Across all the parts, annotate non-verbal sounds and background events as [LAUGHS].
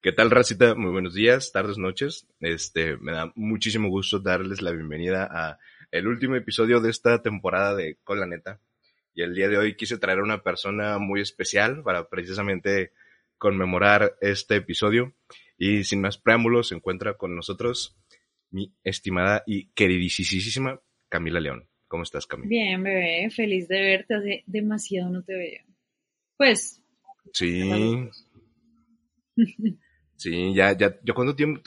¿Qué tal, racita? Muy buenos días, tardes, noches. Este, me da muchísimo gusto darles la bienvenida a el último episodio de esta temporada de Con la Neta. Y el día de hoy quise traer a una persona muy especial para precisamente conmemorar este episodio. Y sin más preámbulos, se encuentra con nosotros mi estimada y queridísima Camila León. ¿Cómo estás, Camila? Bien, bebé, feliz de verte. Hace demasiado no te veía. Pues. Sí. [LAUGHS] [LAUGHS] Sí, ya, ya, ya cuánto tiempo,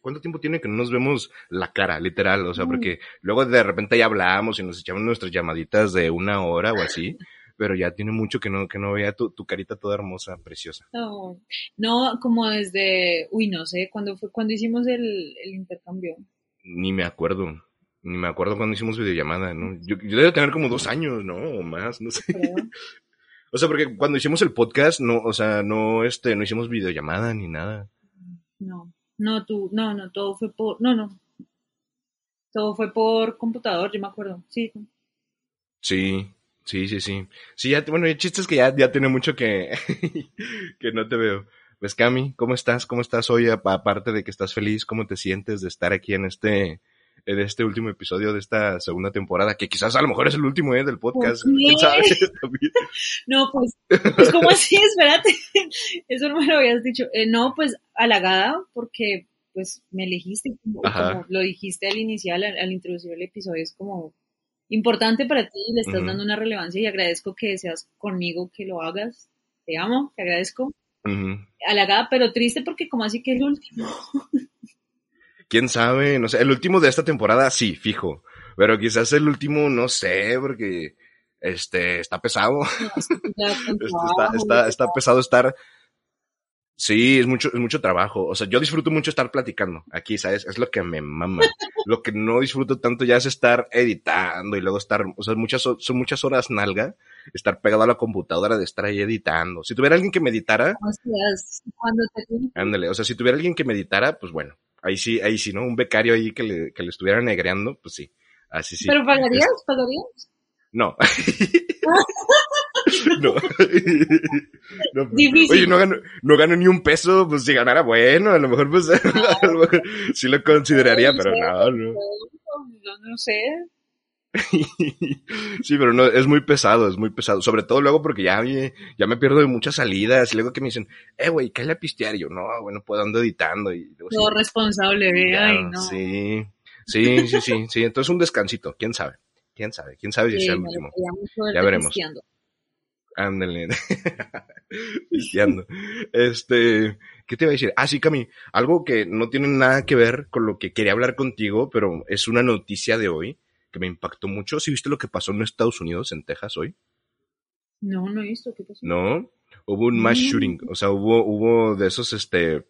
cuánto tiempo tiene que no nos vemos la cara, literal, o sea, porque luego de repente ya hablamos y nos echamos nuestras llamaditas de una hora o así, pero ya tiene mucho que no, que no vea tu, tu carita toda hermosa, preciosa. No, no, como desde, uy, no sé, cuando fue, cuando hicimos el, el intercambio. Ni me acuerdo, ni me acuerdo cuando hicimos videollamada, ¿no? Yo, yo debo tener como dos años, ¿no? O más, no sé. [LAUGHS] O sea, porque cuando hicimos el podcast, no, o sea, no, este, no hicimos videollamada ni nada. No, no, tú, no, no, todo fue por, no, no. Todo fue por computador, yo me acuerdo, sí. Sí, sí, sí, sí. Sí, ya, bueno, el chiste es que ya, ya tiene mucho que, [LAUGHS] que no te veo. Pues Cami, ¿cómo estás? ¿Cómo estás hoy? Aparte de que estás feliz, ¿cómo te sientes de estar aquí en este, en este último episodio de esta segunda temporada, que quizás a lo mejor es el último ¿eh? del podcast. ¿Quién sabe? [LAUGHS] [LAUGHS] no, pues, pues ¿cómo así? [LAUGHS] Espérate, eso no me lo habías dicho. Eh, no, pues halagada porque pues me elegiste, como, como lo dijiste al inicial, al, al, introducir el episodio, es como importante para ti, le estás uh -huh. dando una relevancia y agradezco que seas conmigo, que lo hagas. Te amo, te agradezco. Uh -huh. Halagada, pero triste porque como así que es el último. Quién sabe, no sé, el último de esta temporada sí, fijo, pero quizás el último, no sé, porque este está pesado. [LAUGHS] No, [LAUGHS] está, está, está, pesado estar. Sí, es mucho, es mucho trabajo. O sea, yo disfruto mucho estar platicando aquí, ¿sabes? Es lo que me mama. [LAUGHS] lo que no disfruto tanto ya es estar editando y luego estar, o sea, muchas, son muchas horas nalga, estar pegado a la computadora de estar ahí editando. Si tuviera alguien que me editara. Cuando te... Ándale, o sea, si tuviera alguien que me editara, pues bueno, ahí sí, ahí sí, ¿no? Un becario ahí que le, que le estuviera negreando, pues sí, así sí. ¿Pero pagarías? ¿Pagarías? No. [LAUGHS] no. [LAUGHS] no. Oye, no gano, no gano ni un peso, pues si ganara bueno, a lo mejor pues [LAUGHS] a lo mejor, sí lo consideraría, pero no, no. No, no sé. [LAUGHS] sí, pero no, es muy pesado, es muy pesado. Sobre todo luego porque ya, ya me pierdo de muchas salidas y luego que me dicen, eh, güey, cállate a pistear. Y yo, no, bueno, pues ando editando. Y luego, Todo sí, responsable, vea, ay, no. Sí, sí, sí, sí, sí. Entonces un descansito, quién sabe. Quién sabe, quién sabe si sí, sea el último. Ya veremos. Ándale. [LAUGHS] pisteando. este, ¿qué te iba a decir? Ah, sí, Cami, algo que no tiene nada que ver con lo que quería hablar contigo, pero es una noticia de hoy que me impactó mucho. ¿Sí viste lo que pasó en Estados Unidos, en Texas, hoy? No, no he visto. ¿Qué pasó? No, hubo un mass shooting. O sea, hubo, hubo de esos, este,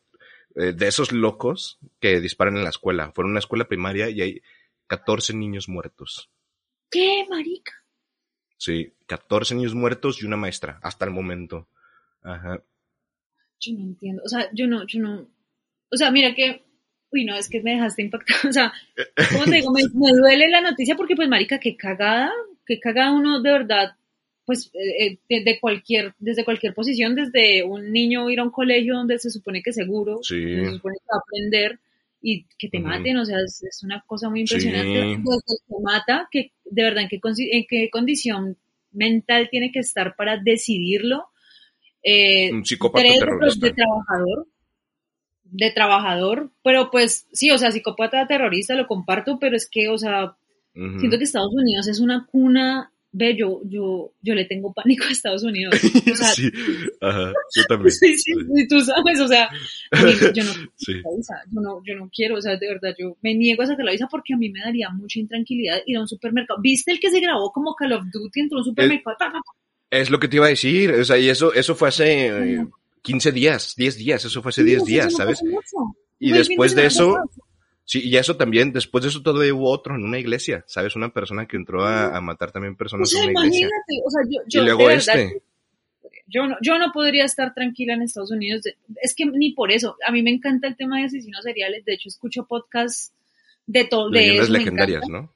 de esos locos que disparan en la escuela. Fueron a una escuela primaria y hay 14 niños muertos. ¿Qué, marica? Sí, 14 niños muertos y una maestra, hasta el momento. Ajá. Yo no entiendo. O sea, yo no, yo no. O sea, mira que Uy, no, es que me dejaste impactado. [LAUGHS] O sea, ¿cómo te digo? Me, me, duele la noticia porque, pues, marica, qué cagada, qué cagada uno de verdad, pues, eh, de, de, cualquier, desde cualquier posición, desde un niño ir a un colegio donde se supone que seguro, sí. se supone que va a aprender y que te uh -huh. maten, o sea, es, es, una cosa muy impresionante. Sí. Desde el que mata, que de verdad, ¿en qué, en qué condición mental tiene que estar para decidirlo? Eh, un psicópata terrorista. de trabajador, de trabajador, pero pues sí, o sea, psicópata terrorista lo comparto, pero es que, o sea, uh -huh. siento que Estados Unidos es una cuna, ve, yo, yo, yo le tengo pánico a Estados Unidos. [LAUGHS] O sea, sí, ajá, yo también. sí, sí, sí, tú sabes, o sea, a mí, yo no, [LAUGHS] sí. yo no, yo no quiero, o sea, de verdad, yo me niego a sacar la visa porque a mí me daría mucha intranquilidad ir a un supermercado. ¿Viste el que se grabó como Call of Duty entre un supermercado? Es, es lo que te iba a decir, o sea, y eso, eso fue hace... Eh, 15 días, 10 días, eso fue hace 10 sí, días, ¿sabes? Y Muy después de eso, sí, y eso también, después de eso todavía hubo otro en una iglesia, ¿sabes? Una persona que entró a, a matar también personas o sea, en una iglesia. O sea, yo, yo, y luego este. Verdad, yo no, yo no podría estar tranquila en Estados Unidos. Es que ni por eso. A mí me encanta el tema de asesinos seriales. De hecho, escucho podcasts de todo. Leyendas legendarias, ¿no?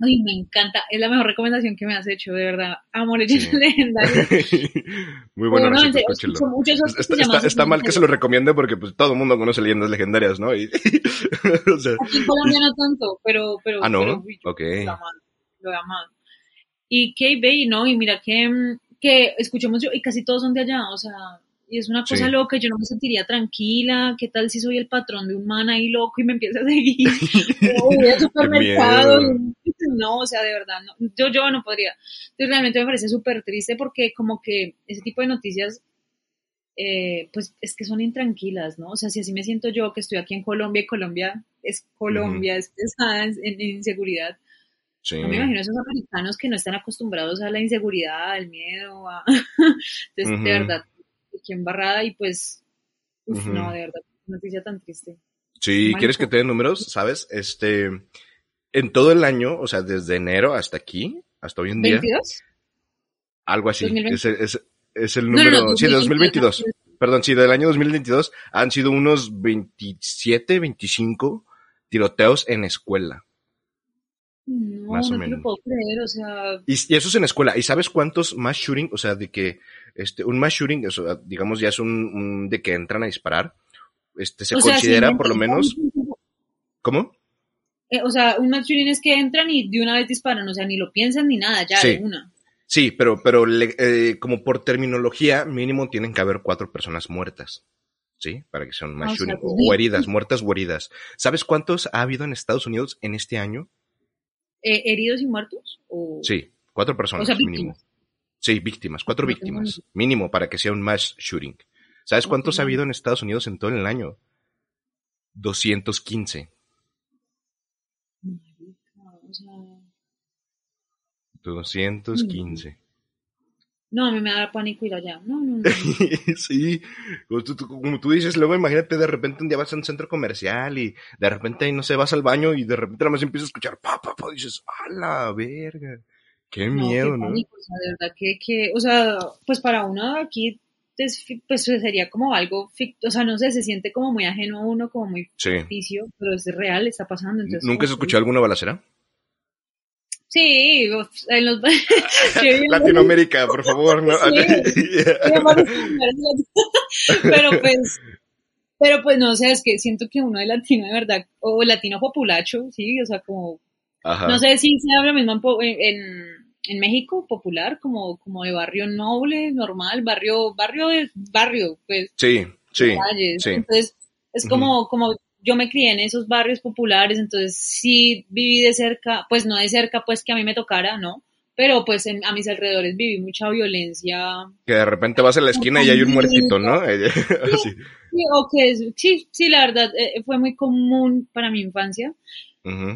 Ay, me encanta. Es la mejor recomendación que me has hecho, de verdad. Amo leyendas [LAUGHS] legendarias. [LAUGHS] Muy bueno, no, está, está, mal que se lo recomiende porque pues todo el mundo conoce leyendas legendarias, ¿no? Y, [LAUGHS] o sea, Aquí en Colombia no tanto, pero... pero ah, ¿no? Pero, ok. Lo he amado. Y KB, ¿no? Y mira que, que escucho mucho, y casi todos son de allá, o sea y es una cosa loca, yo no me sentiría tranquila, ¿qué tal si soy el patrón de un man ahí loco y me empieza a seguir? [LAUGHS] o voy al supermercado, no, o sea, de verdad, no, yo, yo no podría. Entonces realmente me parece súper triste porque como que ese tipo de noticias, eh, pues es que son intranquilas, ¿no? O sea, si así me siento yo que estoy aquí en Colombia y Colombia es Colombia, es pesada en, inseguridad. No me imagino esos americanos que no están acostumbrados a la inseguridad, al miedo, a... [LAUGHS] entonces de verdad aquí embarrada y pues, no, de verdad, noticia tan triste. Sí, ¿quieres que te dé números? ¿Sabes? Este, en todo el año, o sea, desde enero hasta aquí, hasta hoy en día. ¿22? Algo así. Es, es, el número, sí, de 2022. Perdón, sí, del año 2022 han sido unos 27, 25 tiroteos en escuela. No, más no o menos. Lo puedo creer, o sea... Y, y, eso es en escuela. ¿Y sabes cuántos más shooting? O sea, de que este, un mass shooting, digamos, ya es un, de que entran a disparar. Este, se considera por lo menos. ¿Cómo? Eh, o sea, un mass shooting es que entran y de una vez disparan, o sea, ni lo piensan ni nada, ya de una. Sí, pero, pero eh, como por terminología, mínimo tienen que haber cuatro personas muertas. ¿Sí? Para que sean mass shooting. Pues o, heridas, muertas o heridas. ¿Sabes cuántos ha habido en Estados Unidos en este año? Eh, ¿Heridos y muertos? Sí, cuatro personas mínimo. Sí, víctimas, cuatro víctimas, mínimo para que sea un mass shooting. ¿Sabes cuántos ha habido en Estados Unidos en todo el año? 215. 215. No, a mí me da pánico ir allá. No, no, no. [LAUGHS] sí, como tú, dices, luego imagínate de repente un día vas a un centro comercial y de repente, no sé, vas al baño y de repente nada más empiezas a escuchar pa, pa, pa, y dices, a la verga. Qué miedo, ¿no? o sea, de verdad que, que, o sea, pues para uno aquí pues sería como algo, o sea, no sé, se siente como muy ajeno a uno, como muy ficticio, pero es real, está pasando. Entonces, ¿Nunca has escuchado alguna balacera? [LAUGHS] Sí, en los... Latinoamérica, por favor, ¿no? [LAUGHS] [LAUGHS] pero pues, pero pues no sé, es que siento que uno de latino de verdad, o latino populacho, sí, o sea, como, no sé si se habla mismo en en México popular, como, como de barrio noble, normal, barrio, barrio de barrio, pues. Sí, sí. Entonces, es como, como yo me crié en esos barrios populares, entonces sí viví de cerca, pues no de cerca, pues que a mí me tocara, ¿no? Pero pues a mis alrededores viví mucha violencia. Que de repente vas a la esquina y hay un muertito, ¿no? [LAUGHS] sí, sí, sí, sí, la verdad, eh, fue muy común para mi infancia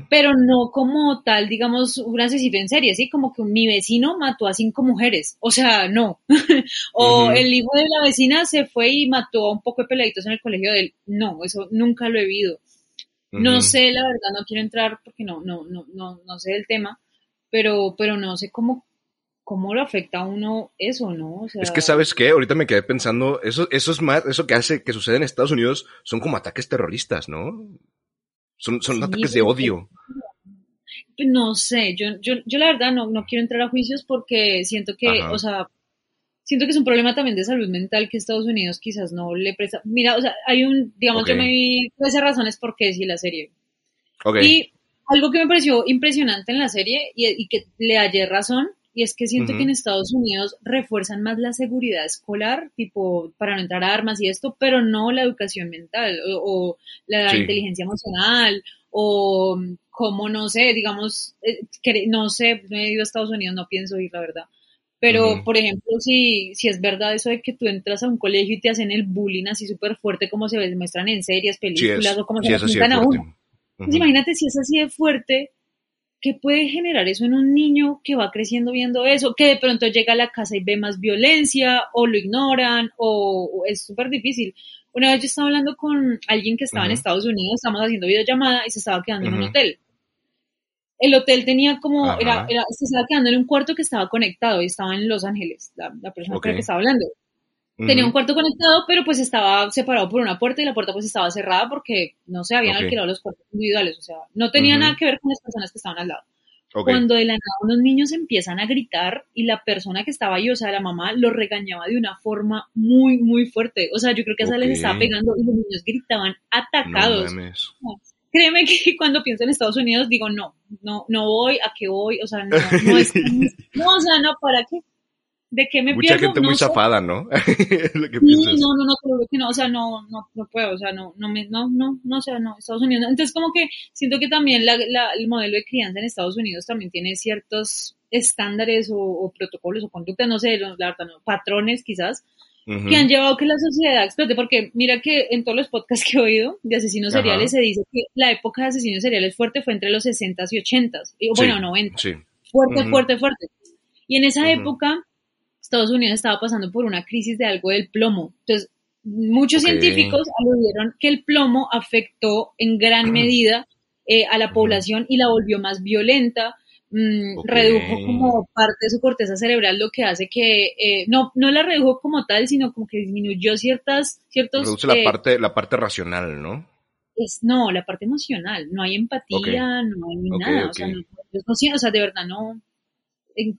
pero no como tal, digamos, un asesino en serie, ¿sí? Como que mi vecino mató a cinco mujeres, o sea, no. [LAUGHS] o el hijo de la vecina se fue y mató a un poco de peladitos en el colegio de él, no, eso nunca lo he vivido. No sé, la verdad, no quiero entrar porque no, no, no, no, no sé el tema, pero, pero no sé cómo, cómo lo afecta a uno eso, ¿no? es que, ¿sabes qué? Ahorita me quedé pensando, eso, eso es más, eso que hace, que sucede en Estados Unidos, son como ataques terroristas, ¿no? Son, son ataques de odio. No sé, yo, yo, yo la verdad no, no quiero entrar a juicios porque siento que, o sea, siento que es un problema también de salud mental que Estados Unidos quizás no le presta. Mira, o sea, hay un, digamos, yo me vi 13 razones por qué sí la serie. Y algo que me pareció impresionante en la serie y, y que le hallé razón y es que siento que en Estados Unidos refuerzan más la seguridad escolar, tipo, para no entrar a armas y esto, pero no la educación mental o, la inteligencia emocional o como, no sé, digamos, eh, no sé, no he ido a Estados Unidos, no pienso ir, la verdad. Pero, por ejemplo, si, si es verdad eso de que tú entras a un colegio y te hacen el bullying así súper fuerte como se muestran en series, películas o como se presentan a uno. Pues imagínate si es así de fuerte, ¿qué puede generar eso en un niño que va creciendo viendo eso? Que de pronto llega a la casa y ve más violencia, o lo ignoran, o, es súper difícil. Una vez yo estaba hablando con alguien que estaba en Estados Unidos, estábamos haciendo videollamada y se estaba quedando en un hotel. El hotel tenía como, era, se estaba quedando en un cuarto que estaba conectado y estaba en Los Ángeles, la, persona con la que estaba hablando. Tenía un cuarto conectado, pero pues estaba separado por una puerta y la puerta pues estaba cerrada porque no se habían alquilado los cuartos individuales, o sea, no tenía nada que ver con las personas que estaban al lado. Cuando de la nada unos niños empiezan a gritar y la persona que estaba ahí, o sea, la mamá, lo regañaba de una forma muy, muy fuerte. O sea, yo creo que a esa les estaba pegando y los niños gritaban atacados. Créeme que [LAUGHS] cuando pienso en Estados Unidos digo, no, no, no voy, ¿a qué voy? O sea, no, no es, [LAUGHS] no, o sea, no, ¿para qué? ¿De qué me Mucha gente muy zafada, ¿no? [LAUGHS] sí, no, no, no, creo que no, o sea, no, no, no puedo, o sea, no, no, me, no, no, no, o sea, no, Estados Unidos. Entonces, como que siento que también la, la, el modelo de crianza en Estados Unidos también tiene ciertos estándares o, protocolos o conductas, no sé, la verdad, no, patrones quizás, que han llevado que la sociedad explote, porque mira que en todos los podcasts que he oído de asesinos seriales se dice que la época de asesinos seriales fuerte fue entre los 60s y 80s, y, bueno, 90. Sí. Fuerte, fuerte, fuerte. Y en esa época Estados Unidos estaba pasando por una crisis de algo del plomo. Entonces, muchos científicos aludieron que el plomo afectó en gran medida eh, a la población y la volvió más violenta, mm, redujo como parte de su corteza cerebral, lo que hace que, eh, no, no la redujo como tal, sino como que disminuyó ciertas, ciertos... Reduce la, eh, parte, la parte racional, ¿no? Es, no, la parte emocional, no hay empatía, no hay nada, o sea, no, o sea, de verdad no,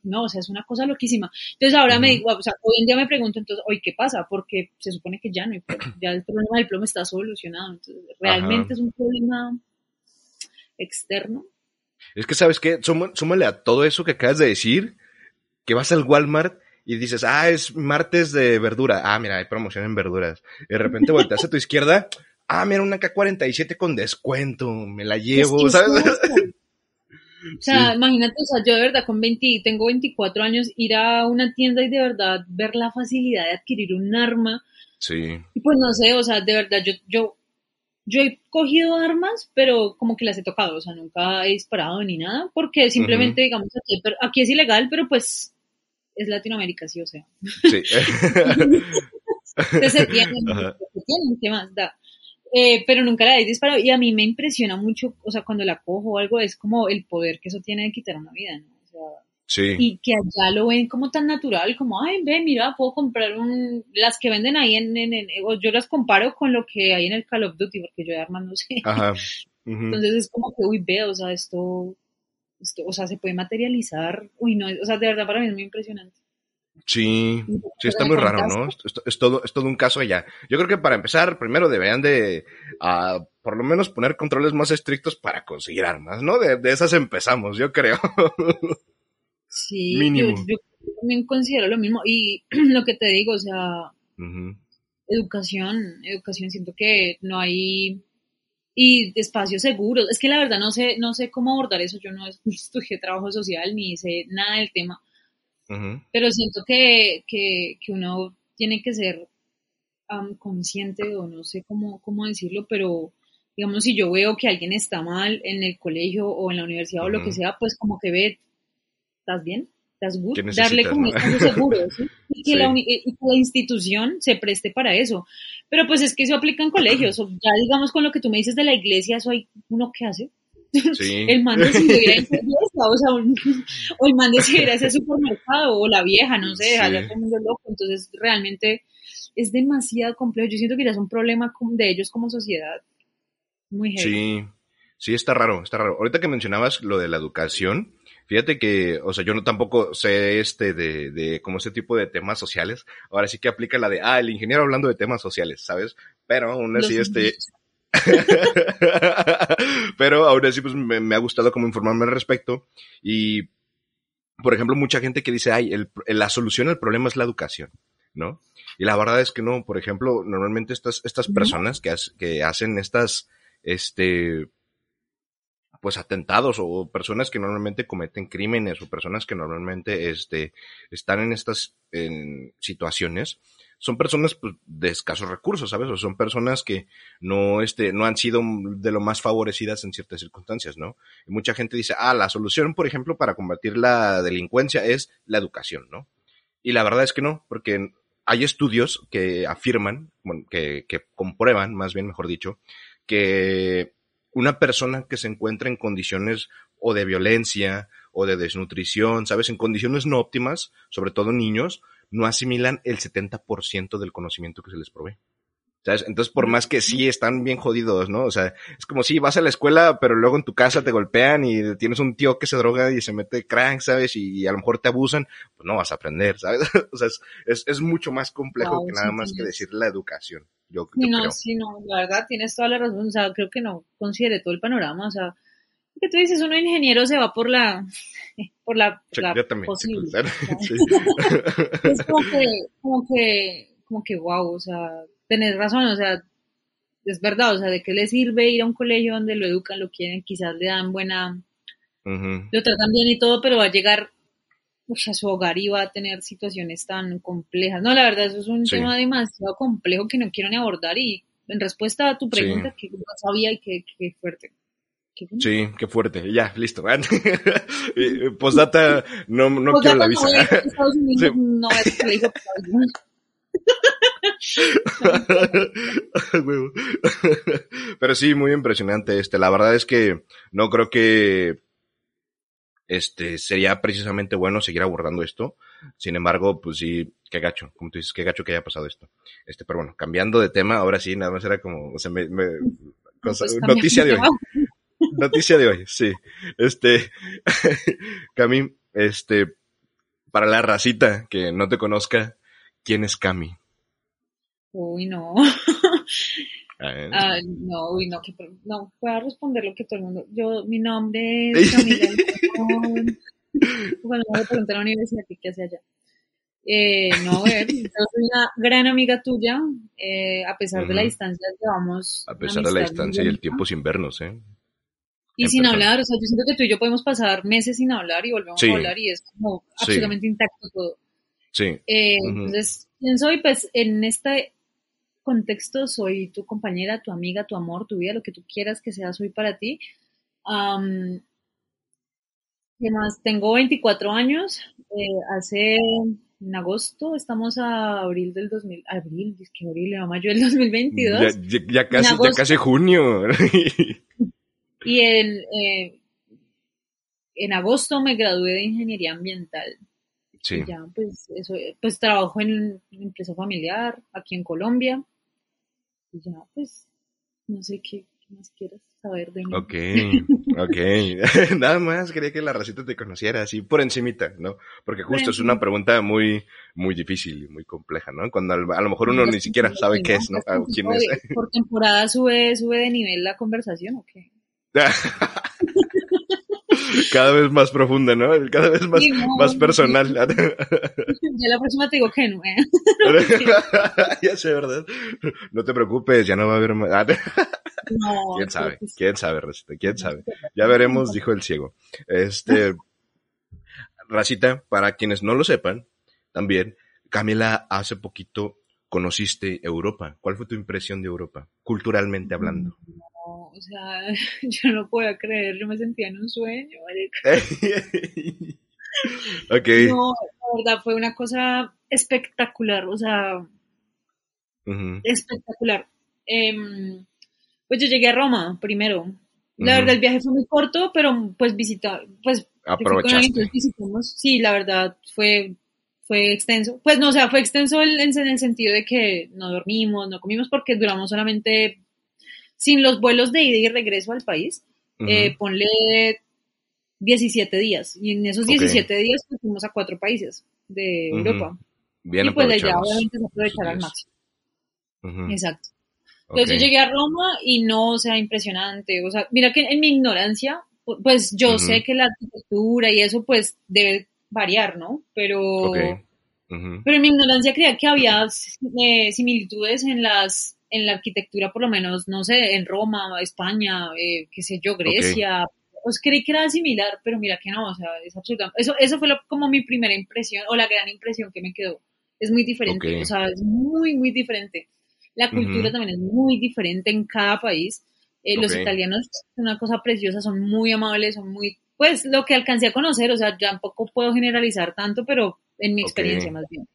no, o sea, es una cosa loquísima. Entonces ahora me digo, o sea, hoy en día me pregunto entonces, hoy qué pasa, porque se supone que ya no hay ya el problema del plomo está solucionado, entonces realmente es un problema externo. Es que, ¿sabes qué? Súmale a todo eso que acabas de decir, que vas al Walmart y dices, ah, es martes de verdura. Ah, mira, hay promoción en verduras. de repente volteas a tu izquierda, ah, mira, una K-47 con descuento, me la llevo, ¿sabes? O sea, imagínate, o sea, yo de verdad con 20, tengo 24 años, ir a una tienda y de verdad ver la facilidad de adquirir un arma. Sí. Y pues no sé, o sea, de verdad, yo, yo, yo he cogido armas, pero como que las he tocado, o sea, nunca he disparado ni nada, porque simplemente, digamos, aquí, aquí, es ilegal, pero pues es Latinoamérica, sí, o sea. Sí. [LAUGHS] [LAUGHS] Entonces se tienen, se tienen, ¿qué más da? Eh, pero nunca la he disparado y a mí me impresiona mucho, o sea, cuando la cojo o algo, es como el poder que eso tiene de quitar una vida, ¿no? O sea, sí. Y que allá lo ven como tan natural, como, ay, ve, mira, puedo comprar un, las que venden ahí en, en, yo las comparo con lo que hay en el Call of Duty, porque yo de armas no sé. Ajá. [LAUGHS] Entonces es como que, uy, ve, o sea, esto, esto, o sea, se puede materializar, uy, no, o sea, de verdad para mí es muy impresionante. Sí, sí está muy raro, ¿no? Es, todo, es todo un caso allá. Yo creo que para empezar, primero deberían de, uh, por lo menos poner controles más estrictos para conseguir armas, ¿no? De, esas empezamos, yo creo. Sí, [LAUGHS] Mínimo. Yo, también considero lo mismo. Y [CLEARS THROAT] lo que te digo, o sea, educación, educación, siento que no hay y espacios seguros. Es que la verdad no sé, no sé cómo abordar eso. Yo no [LAUGHS] estudié trabajo social ni sé nada del tema pero siento que, que, que, uno tiene que ser consciente, o no sé cómo, cómo decirlo, pero digamos, si yo veo que alguien está mal en el colegio o en la universidad o lo que sea, pues como que ve, ¿estás bien? ¿Estás good? Darle como un espacio [LAUGHS] seguro, Y, que La, y que la institución se preste para eso. Pero pues es que eso aplica en colegios, o ya digamos con lo que tú me dices de la iglesia, eso hay uno que hace. El man decidió ir a [LAUGHS] fiesta, o sea, o el man decidió ir a ese [LAUGHS] supermercado, o la vieja, no sé, allá todo el mundo loco. Entonces, realmente es demasiado complejo. Yo siento que ya es un problema de ellos como sociedad. Muy heavy. Sí, sí, está raro, está raro. Ahorita que mencionabas lo de la educación, fíjate que, o sea, yo no tampoco sé este de, de como ese tipo de temas sociales. Ahora sí que aplica la de, ah, el ingeniero hablando de temas sociales, ¿sabes? Pero aún así, este, [LAUGHS] Pero aún así, pues me, ha gustado como informarme al respecto. Y, por ejemplo, mucha gente que dice, ay, la solución al problema es la educación, ¿no? Y la verdad es que no. Por ejemplo, normalmente estas, estas personas que, que hacen estas, este, pues atentados o personas que normalmente cometen crímenes o personas que normalmente, este, están en estas en situaciones, son personas pues, de escasos recursos, ¿sabes? O son personas que no, este, no han sido de lo más favorecidas en ciertas circunstancias, ¿no? Y mucha gente dice, ah, la solución, por ejemplo, para combatir la delincuencia es la educación, ¿no? Y la verdad es que no, porque hay estudios que afirman, bueno, que, que comprueban, más bien, mejor dicho, que una persona que se encuentra en condiciones o de violencia o de desnutrición, ¿sabes? En condiciones no óptimas, sobre todo niños, no asimilan el 70% del conocimiento que se les provee. ¿Sabes? Entonces, por más que sí están bien jodidos, ¿no? O sea, es como si vas a la escuela, pero luego en tu casa te golpean y tienes un tío que se droga y se mete crank, ¿sabes? Y, a lo mejor te abusan, pues no vas a aprender, ¿sabes? [LAUGHS] o sea, es, es, mucho más complejo que nada más que decir la educación. Yo, sí, no, sí, no, la verdad, tienes toda la razón. O sea, creo que no considere todo el panorama. O sea, que tú dices, uno ingeniero se va por la, [LAUGHS] por la, posible. [LAUGHS] [LAUGHS] es como que, como que, como que, wow, o sea, tenés razón, o sea, es verdad, o sea, ¿de qué le sirve ir a un colegio donde lo educan, lo quieren, quizás le dan buena, lo tratan bien y todo, pero va a llegar a su hogar y va a tener situaciones tan complejas. No, la verdad, eso es un tema demasiado complejo que no quiero ni abordar y en respuesta a tu pregunta, que no sabía y qué fuerte. Sí, qué fuerte. Ya, listo. [LAUGHS] Postdata, no, no quiero la visa. [LAUGHS] No, [LAUGHS] Pero sí, muy impresionante este. La verdad es que no creo que este sería precisamente bueno seguir abordando esto. Sin embargo, pues sí, qué gacho, como tú dices, qué gacho que haya pasado esto. Este, pero bueno, cambiando de tema, ahora sí, nada más era como, o sea, me, pues noticia de hoy. Noticia de hoy, sí. Este, [LAUGHS] Cami, este, para la racita que no te conozca, ¿quién es Cami? Uy, no. Ah, no, uy, no, que, no, puedo responder lo que todo el mundo. Yo, mi nombre es [LAUGHS] Camila. bueno, voy a preguntar a la universidad qué hace allá. Eh, no, a ver, yo soy una gran amiga tuya, eh, a pesar de la distancia, llevamos. A pesar de la distancia y el tiempo sin vernos, ¿eh? Y sin hablar, o sea, yo siento que tú y yo podemos pasar meses sin hablar y volvemos a hablar y es como absolutamente intacto todo. Sí. Eh, entonces, ¿quién soy? Pues en este contexto soy tu compañera, tu amiga, tu amor, tu vida, lo que tú quieras que sea, soy para ti. Um, ¿Qué más? Tengo 24 años. Eh, hace en agosto, estamos a abril del 2000, abril, es que abril, a mayo del 2022. Ya, ya, casi, ya casi junio. [LAUGHS] Y en, eh, en agosto me gradué de ingeniería ambiental. Sí. ya, pues, eso, pues trabajo en una empresa familiar aquí en Colombia. Y ya, pues, no sé qué, más quieras saber de mí. Ok, [LAUGHS] ok. [LAUGHS] Nada más quería que la racita te conociera así por encimita, ¿no? Porque justo es una pregunta muy, muy difícil y muy compleja, ¿no? Cuando a lo mejor uno ni siquiera sabe qué es, ¿no? ¿Quién es? ¿Por temporada sube, sube de nivel la conversación o qué? [LAUGHS] Cada vez más profunda, ¿no? Cada vez más, más personal. ya la próxima te digo que no. ¿eh? [LAUGHS] ya sé, ¿verdad? No te preocupes, ya no va a haber más. no, ¿Quién sabe? ¿Quién sabe, Racita? ¿Quién sabe? Ya veremos, dijo el ciego. Este, Racita, para quienes no lo sepan, también, Camila hace poquito conociste Europa. ¿Cuál fue tu impresión de Europa, culturalmente hablando? O sea, [LAUGHS] yo no puedo creer, yo me sentía en un sueño, [LAUGHS] ok. No, la verdad fue una cosa espectacular, o sea, espectacular. Em, pues yo llegué a Roma primero. La verdad, el viaje fue muy corto, pero pues visitar, pues aprovechaste. Visitamos, sí, la verdad fue fue extenso. Pues no, o sea, fue extenso en, en, el sentido de que no dormimos, no comimos porque duramos solamente sin los vuelos de ida y regreso al país, eh, ponle 17 días. Y en esos 17 días fuimos a cuatro países de Europa. Bien y pues allá obviamente se aprovechar al máximo. Exacto. Entonces yo llegué a Roma y no, o sea, impresionante. O sea, mira que en mi ignorancia, pues yo sé que la arquitectura y eso pues debe variar, ¿no? Pero, pero en mi ignorancia creía que había eh, similitudes en las en la arquitectura, por lo menos, no sé, en Roma, España, eh, qué sé yo, Grecia, os creí que era similar, pero mira que no, o sea, es absolutamente, eso, eso fue como mi primera impresión, o la gran impresión que me quedó, es muy diferente, o sea, es muy, muy diferente. La cultura también es muy diferente en cada país. Eh, los italianos son una cosa preciosa, son muy amables, son muy, pues lo que alcancé a conocer, o sea, tampoco puedo generalizar tanto, pero en mi experiencia más bien.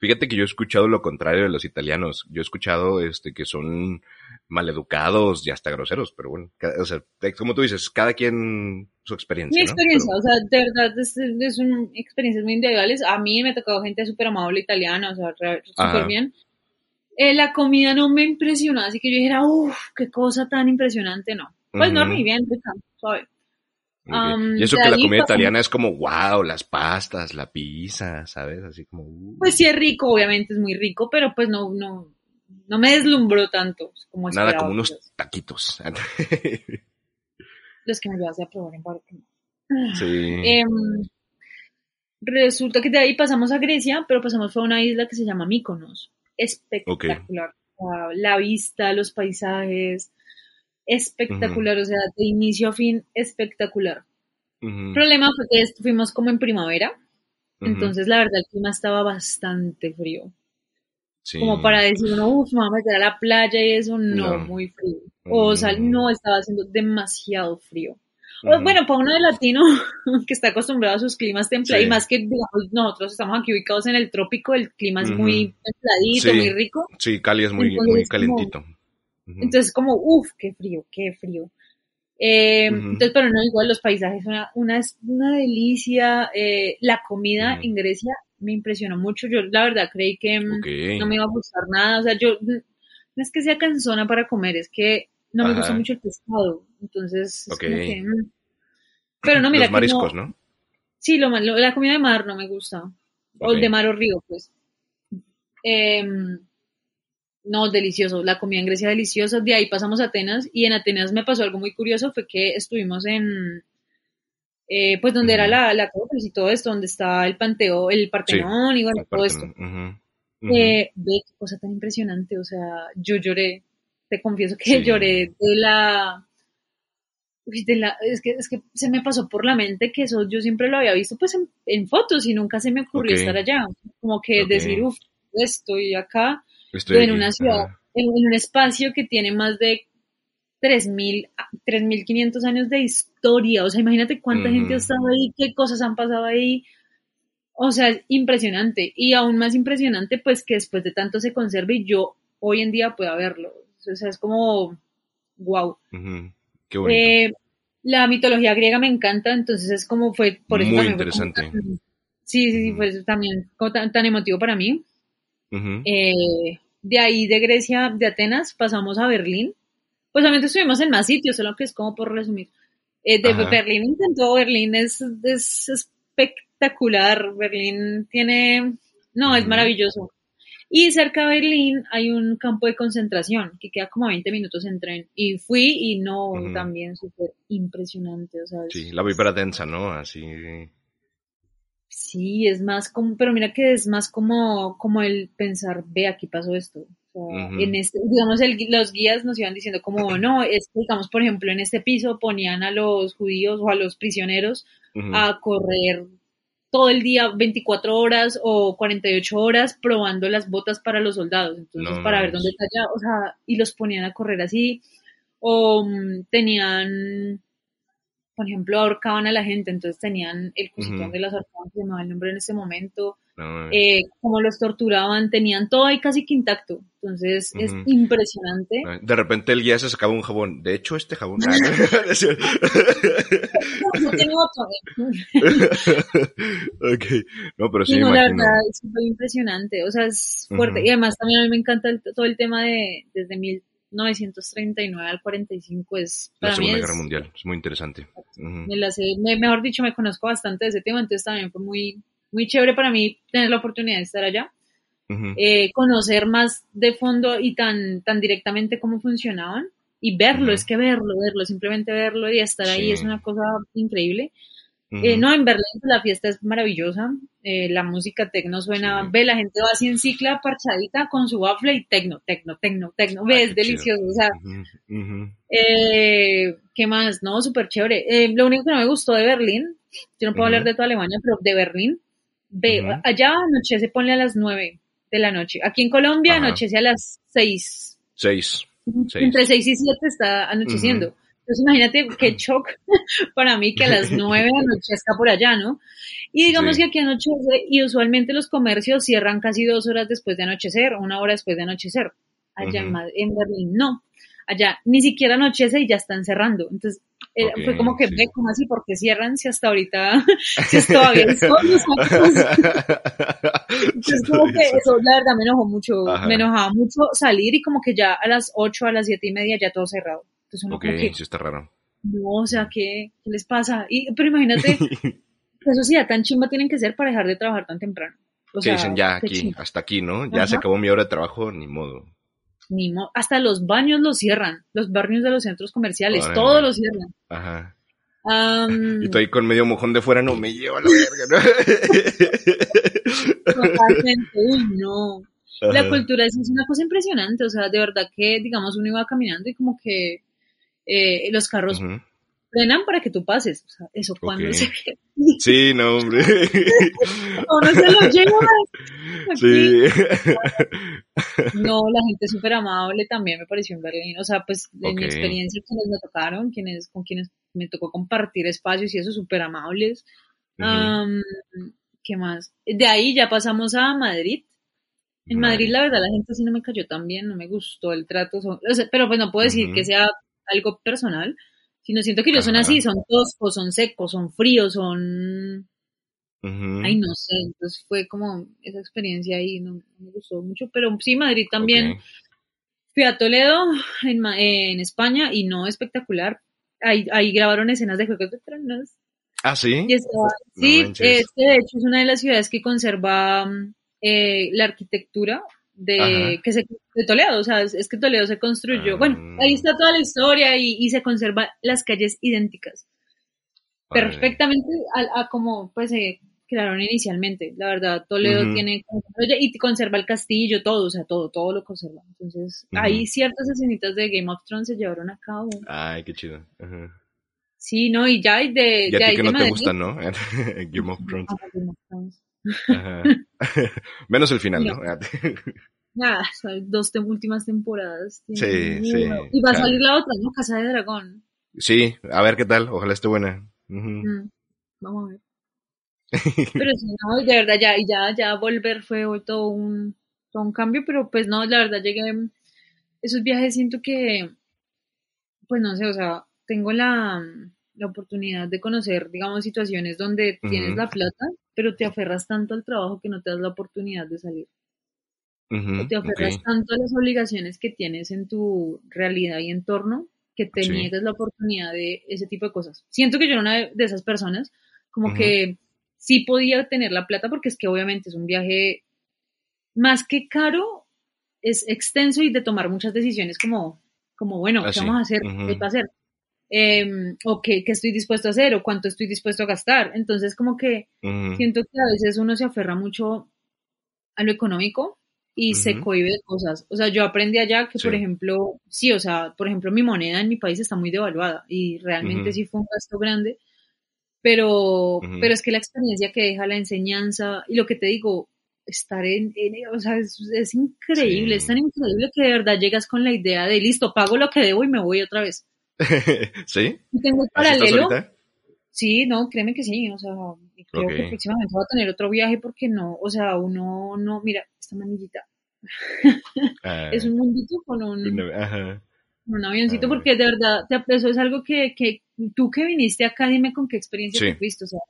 Fíjate que yo he escuchado lo contrario de los italianos. Yo he escuchado este que son maleducados y hasta groseros, pero bueno, o sea, como tú dices, cada quien su experiencia. Mi experiencia, o sea, de verdad, es, es un, experiencias muy individuales. A mí me ha tocado gente súper amable italiana, o sea, súper bien. Eh, la comida no me impresionó, así que yo dijera, uff, qué cosa tan impresionante, no. Pues no, muy bien, suave. Y eso que la comida italiana es como, wow, las pastas, la pizza, ¿sabes? Así como... Uh. Pues sí es rico, obviamente es muy rico, pero pues no, no, no me deslumbró tanto como Nada como unos taquitos. [LAUGHS] Los que me llevas a probar en Parque. Sí. Em, resulta que de ahí pasamos a Grecia, pero pasamos a una isla que se llama Mykonos. Espectacular. La vista, los paisajes, espectacular, o sea, de inicio a fin, espectacular. El problema fue que fuimos como en primavera, entonces la verdad el clima estaba bastante frío. Como para decir, no, uff, me voy a meter a la playa y eso, no, muy frío. O sea, no, estaba haciendo demasiado frío. Bueno, para uno de latino [LAUGHS] que está acostumbrado a sus climas templados, y más que digamos, nosotros estamos aquí ubicados en el trópico, el clima es muy templadito, muy rico. Sí, Cali es muy, muy calentito. Entonces, como, uff, qué frío, qué frío. Eh, entonces, pero no, igual los paisajes, una, una, una delicia. Eh, la comida en Grecia me impresionó mucho. Yo, la verdad, creí que mm, no me iba a gustar nada. O sea, yo, no es que sea cansona para comer, es que no me gusta mucho el pescado. Entonces, es que, mm. Pero no, mira. Los mariscos, ¿no? Sí, lo, la comida de mar no me gusta. O de mar o río, pues. Eh, no, delicioso. La comida en Grecia deliciosa. De ahí pasamos a Atenas y en Atenas me pasó algo muy curioso. Fue que estuvimos en, eh, pues donde era la, la y todo esto, donde está el Panteo, el Partenón y bueno, todo esto. Eh, ve qué cosa tan impresionante. O sea, yo lloré. Te confieso que [LAUGHS] lloré de la... De la, es, que, es que se me pasó por la mente que eso yo siempre lo había visto pues en, fotos y nunca se me ocurrió estar allá. Como que decir, uff, estoy acá en una ciudad, en, un espacio que tiene más de 3.500 años de historia. O sea, imagínate cuánta gente ha estado ahí, qué cosas han pasado ahí. O sea, es impresionante. Y aún más impresionante, pues que después de tanto se conserve y yo hoy en día pueda verlo. O sea, es como, wow. Qué bonito. Eh, la mitología griega me encanta, entonces es como fue, por eso Muy interesante. sí, sí, sí, pues también tan emotivo para mí. Eh, de ahí de Grecia, de Atenas, pasamos a Berlín. Pues obviamente estuvimos en más sitios, solo que es como por resumir. Eh, de Berlín intentó, Berlín es, es, espectacular, Berlín tiene, no, es maravilloso. Y cerca de Berlín hay un campo de concentración que queda como a 20 minutos en tren. Y fui y no, también súper impresionante. O sea, sí, la vibra densa, ¿no? Así. Sí, es más como, pero mira que es más como, como el pensar, ve, aquí pasó esto. En este, digamos, los guías nos iban diciendo como, no, es digamos, por ejemplo, en este piso ponían a los judíos o a los prisioneros a correr todo el día 24 horas o 48 horas probando las botas para los soldados, entonces para ver dónde está ya, o sea, y los ponían a correr así, o mm, tenían por ejemplo, ahorcaban a la gente, entonces tenían el cositón de las ahorcaban, se llamaba el nombre en ese momento, eh, como los torturaban, tenían todo ahí casi que intacto, entonces es impresionante. De repente el guía se sacaba un jabón, de hecho este jabón... [LAUGHS] no, tiene otro. ok, no, pero sí, no, la verdad es súper impresionante, o sea, es fuerte, y además también a mí me encanta todo el tema de, desde mil 1939 al 45 es la Segunda Guerra Mundial, es muy interesante. mejor dicho, me conozco bastante de ese tema, entonces también fue muy, muy chévere para mí tener la oportunidad de estar allá, eh, conocer más de fondo y tan, tan directamente cómo funcionaban y verlo, es que verlo, verlo, simplemente verlo y estar ahí es una cosa increíble. Eh, no, en Berlín la fiesta es maravillosa, eh, la música tecno suena, ve, la gente va así en cicla parchadita con su waffle y tecno, tecno, tecno, tecno, ve, es delicioso, o sea, eh, ¿qué más? No, súper chévere. lo único que no me gustó de Berlín, yo no puedo hablar de toda Alemania, pero de Berlín, ve, allá anochece, pone a las nueve de la noche, aquí en Colombia anochece a las seis. Seis. Entre seis y siete está anocheciendo. Entonces imagínate qué shock [LAUGHS] para mí que a las [LAUGHS] nueve anochezca por allá, ¿no? Y digamos que aquí anochece y usualmente los comercios cierran casi dos horas después de anochecer, una hora después de anochecer. Allá en, Berlín no. allá ni siquiera anochece y ya están cerrando. Entonces, eh, fue como que, ve, como así? porque cierran si hasta ahorita, [LAUGHS] si es todavía el sol? Entonces, como que eso, la verdad, me enojó mucho, me enojaba mucho salir y como que ya a las 8, a las siete y media ya todo cerrado. Entonces, uno ok, que, sí está raro. No, o sea, ¿qué, ¿qué les pasa? Y, pero imagínate, [LAUGHS] eso sí, tan chimba tienen que ser para dejar de trabajar tan temprano. O sea, dicen ya aquí, hasta aquí, ¿no? Ya se acabó mi hora de trabajo, ni modo. Ni modo. Hasta los baños los cierran, los barrios de los centros comerciales, todos los cierran. Ajá. [LAUGHS] y estoy con medio mojón de fuera, no me llevo a la verga, ¿no? [LAUGHS] Totalmente, uy, no. La cultura es, una cosa impresionante, o sea, de verdad que, digamos, uno iba caminando y como que eh, los carros frenan para que tú pases. O sea, eso cuando se... [LAUGHS] Sí, no, hombre. o no se lo lleva. [LAUGHS] Sí. No, la gente súper amable también me pareció en Berlín. O sea, pues en mi experiencia, quienes me tocaron, quienes, con quienes me tocó compartir espacios y eso, súper amables. ¿Qué más? De ahí ya pasamos a Madrid. En Madrid, la verdad, la gente sí no me cayó tan bien, no me gustó el trato. pero pues no puedo decir que sea algo personal, sino siento que ellos son así, son toscos, son secos, son fríos, son... Ay, no sé, entonces fue como esa experiencia ahí, no, me gustó mucho, pero sí, Madrid también. Fui a Toledo, en, en, España, y no espectacular. Ahí, ahí grabaron escenas de Juegos de Tronos. Ah, sí. sí, este, de hecho es una de las ciudades que conserva eh, la arquitectura de, que se, de Toledo, o sea, es, que Toledo se construyó, bueno, ah. ahí está toda la historia y, se conserva las calles idénticas, perfectamente a, como pues se crearon inicialmente, la verdad, Toledo tiene, y conserva el castillo, todo, o sea, todo, todo lo conserva, entonces, ahí ciertas escenitas de Game of Thrones se llevaron a cabo. Ay, qué chido. Sí, no, y ya hay de... Ya que no te gusta, ¿no? [LAUGHS] Game of Thrones. [LAUGHS] Menos el final, ¿no? [LAUGHS] Nada, son dos últimas temporadas. Sí, sí. Y va a salir la otra, ¿no? Casa de Dragón. Sí, a ver qué tal, ojalá esté buena. Mm, vamos a ver. [LAUGHS] pero sí, no, de verdad, ya, ya, ya volver fue todo un, todo un cambio, pero pues no, la verdad llegué, esos viajes siento que, pues no sé, o sea, tengo la, la oportunidad de conocer, digamos, situaciones donde tienes la plata, pero te aferras tanto al trabajo que no te das la oportunidad de salir. o te aferras tanto a las obligaciones que tienes en tu realidad y entorno que te niegas la oportunidad de ese tipo de cosas. Siento que yo era una de esas personas, como que sí podía tener la plata porque es que obviamente es un viaje más que caro, es extenso y de tomar muchas decisiones como, como bueno, ¿qué vamos a hacer? ¿Qué va a hacer? Em, o qué, estoy dispuesto a hacer o cuánto estoy dispuesto a gastar. Entonces, como que siento que a veces uno se aferra mucho a lo económico y se cohibe de cosas. O sea, yo aprendí allá que, por ejemplo, sí, o sea, por ejemplo, mi moneda en mi país está muy devaluada y realmente sí fue un gasto grande, pero, pero es que la experiencia que deja la enseñanza y lo que te digo, estar en, o sea, es, increíble, es tan increíble que de verdad llegas con la idea de, listo, pago lo que debo y me voy otra vez. [LAUGHS] ¿Sí? tengo paralelo. Sí, no, créeme que sí, o sea, creo que próximamente voy a tener otro viaje porque no, o sea, uno no, mira, esta manillita. [LAUGHS] Ah. es un mundito con un, un avioncito, ah, porque de verdad, eso es algo que, que tú que viniste acá, dime con qué experiencia sí. te o sea.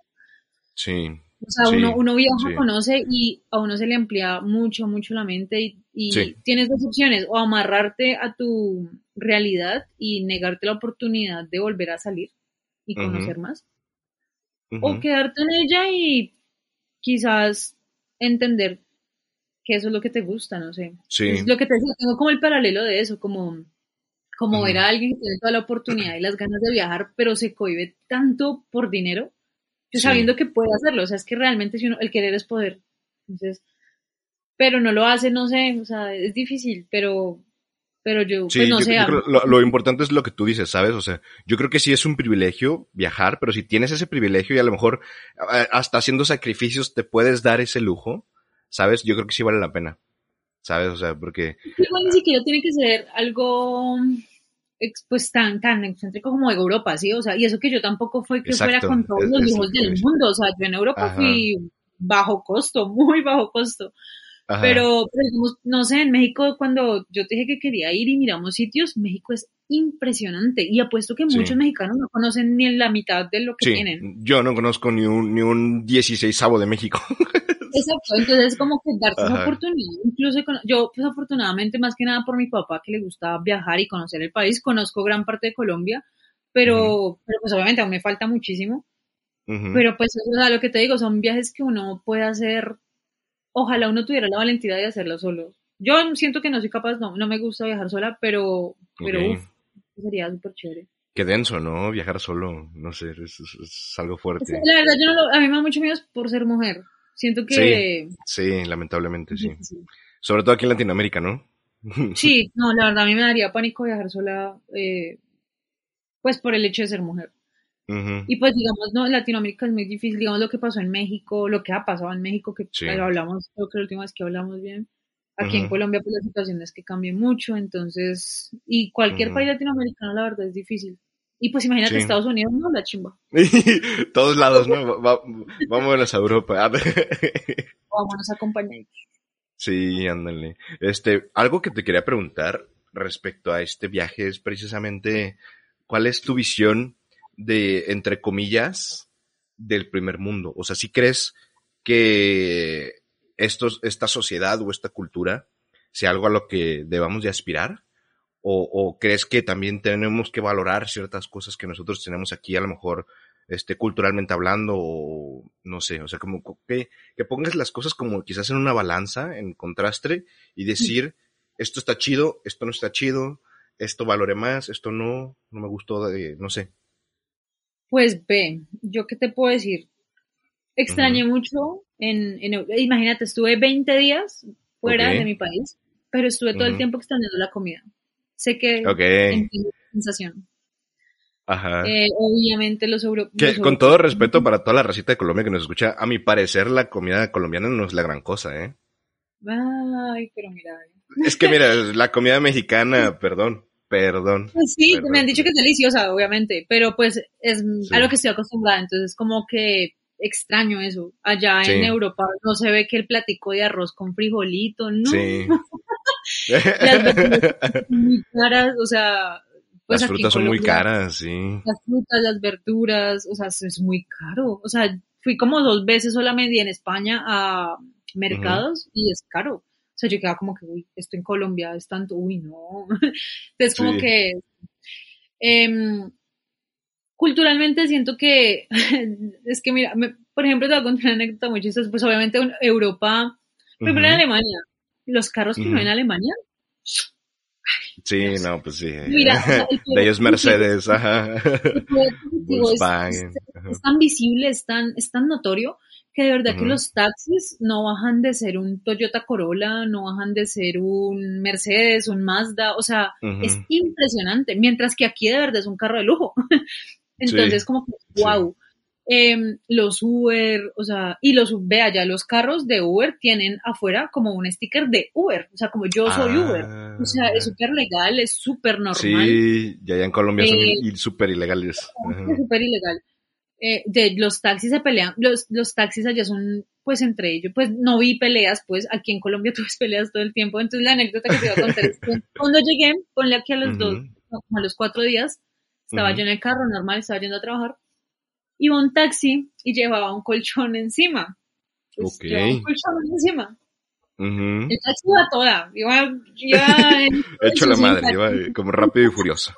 Sí. O sea, uno, uno viaja, conoce y a uno se le amplía mucho, mucho la mente y, tienes dos opciones, o amarrarte a tu realidad y negarte la oportunidad de volver a salir y conocer más, o quedarte en ella y quizás entender que eso es lo que te gusta, no sé. Es lo que te tengo como el paralelo de eso, como, como ver a alguien que tiene toda la oportunidad y las ganas de viajar, pero se cohibe tanto por dinero sabiendo que puede hacerlo, o sea, es que realmente si uno, el querer es poder, entonces, pero no lo hace, no sé, o sea, es difícil, pero, pero yo, pues no sé. lo, importante es lo que tú dices, ¿sabes? O sea, yo creo que sí es un privilegio viajar, pero si tienes ese privilegio y a lo mejor hasta haciendo sacrificios te puedes dar ese lujo, ¿sabes? Yo creo que sí vale la pena, ¿sabes? O sea, porque... Igual ni siquiera tiene que ser algo pues tan, tan excéntrico como Europa, ¿sí? O sea, y eso que yo tampoco fue que fuera con todos los lujos del mundo, o sea, yo en Europa fui bajo costo, [LAUGHS] muy bajo costo. Pero, no sé, en México cuando yo te dije que quería ir y miramos sitios, México es impresionante y apuesto que muchos mexicanos no conocen ni la mitad de lo que sí. tienen. Yo no conozco ni un, ni un 16 de México. [LAUGHS] Exacto, entonces es como que darse esa oportunidad. Incluso yo, pues afortunadamente, más que nada por mi papá que le gustaba viajar y conocer el país, conozco gran parte de Colombia, pero, pero pues obviamente aún me falta muchísimo. Pero pues o lo que te digo, son viajes que uno puede hacer ojalá uno tuviera la valentía de hacerlo solo. Yo siento que no soy capaz, no, no me gusta viajar sola, pero, pero sería súper chévere. Qué denso, ¿no? Viajar solo, no sé, es, algo fuerte. La verdad, yo no lo, a mí me da mucho miedo por ser mujer. Siento que... Sí, lamentablemente, sí. Sobre todo aquí en Latinoamérica, ¿no? [LAUGHS] sí, no, la verdad, a mí me daría pánico viajar sola, eh, pues por el hecho de ser mujer. Y pues digamos, no, Latinoamérica es muy difícil, digamos lo que pasó en México, lo que ha pasado en México, que hablamos, creo que la última vez que hablamos bien, aquí en Colombia pues la situación es que cambia mucho, entonces, y cualquier país latinoamericano la verdad es difícil. Y pues imagínate Estados Unidos, no, la chimba. [LAUGHS] Todos lados, ¿no? vámonos a Europa. [LAUGHS] vámonos a acompañar. Sí, ándale. Este, algo que te quería preguntar respecto a este viaje es precisamente, ¿cuál es tu visión de, entre comillas, del primer mundo? O sea, si crees que estos, esta sociedad o esta cultura sea algo a lo que debamos de aspirar? O, crees que también tenemos que valorar ciertas cosas que nosotros tenemos aquí, a lo mejor este, culturalmente hablando, o no sé, o sea, como que, que pongas las cosas como quizás en una balanza, en contraste, y decir, esto está chido, esto no está chido, esto valore más, esto no, no me gustó, no sé. Pues ve, yo qué te puedo decir. Extrañé mucho en, imagínate, estuve 20 días fuera de mi país, pero estuve todo el tiempo extrañando la comida. Sé que okay. sensación. Ajá. Eh, obviamente los europeos. Con todo respeto para toda la racita de Colombia que nos escucha, a mi parecer la comida colombiana no es la gran cosa, ¿eh? Ay, pero mira. Es que mira, la comida mexicana, [LAUGHS] perdón, Perdón. Pues sí, me han dicho que es deliciosa, obviamente, pero pues es a lo que estoy acostumbrada, entonces como que extraño eso. Allá en Europa no se ve que el platico de arroz con frijolito, ¿no? Sí. [LAUGHS] las verduras son muy caras, o sea... Pues las frutas son muy caras, sí. Las frutas, las verduras, o sea, es muy caro. O sea, fui como dos veces solamente en España a mercados y es caro. O sea, yo quedaba como que, uy, esto en Colombia es tanto, uy, no. [LAUGHS] Entonces, como que... Em, culturalmente siento que, [LAUGHS] es que mira, por ejemplo, te voy a contar una anécdota muy chistosa, pues obviamente Europa, primero en Alemania, los carros que no en Alemania. Sí, no, pues sí. Mira, [LAUGHS] de ellos Mercedes, ajá. Es, tan visible, es tan, es tan notorio que de verdad que los taxis no bajan de ser un Toyota Corolla, no bajan de ser un Mercedes, un Mazda, o sea, es impresionante, mientras que aquí de verdad es un carro de lujo. [LAUGHS] Entonces, como que, wow. Em, los Uber, o sea, y los, vea ya, los carros de Uber tienen afuera como un sticker de Uber, o sea, como yo soy Uber, o sea, es ah. súper legal, es súper normal. Sí, ya, ya en Colombia son eh, súper ilegales. Es súper ilegal. Eh, de los taxis se pelean, los, los taxis allá son, pues entre ellos, pues no vi peleas, pues aquí en Colombia [LAUGHS] tuve peleas todo el tiempo, entonces la anécdota que te voy a contar es que [LAUGHS] cuando llegué, ponle aquí a los dos, como a los cuatro días, estaba yo en el carro normal, estaba yendo a trabajar, iba un taxi y llevaba un colchón encima. Pues, un colchón encima. El taxi iba toda, iba, iba [LAUGHS] hecho la madre, iba como rápido y furioso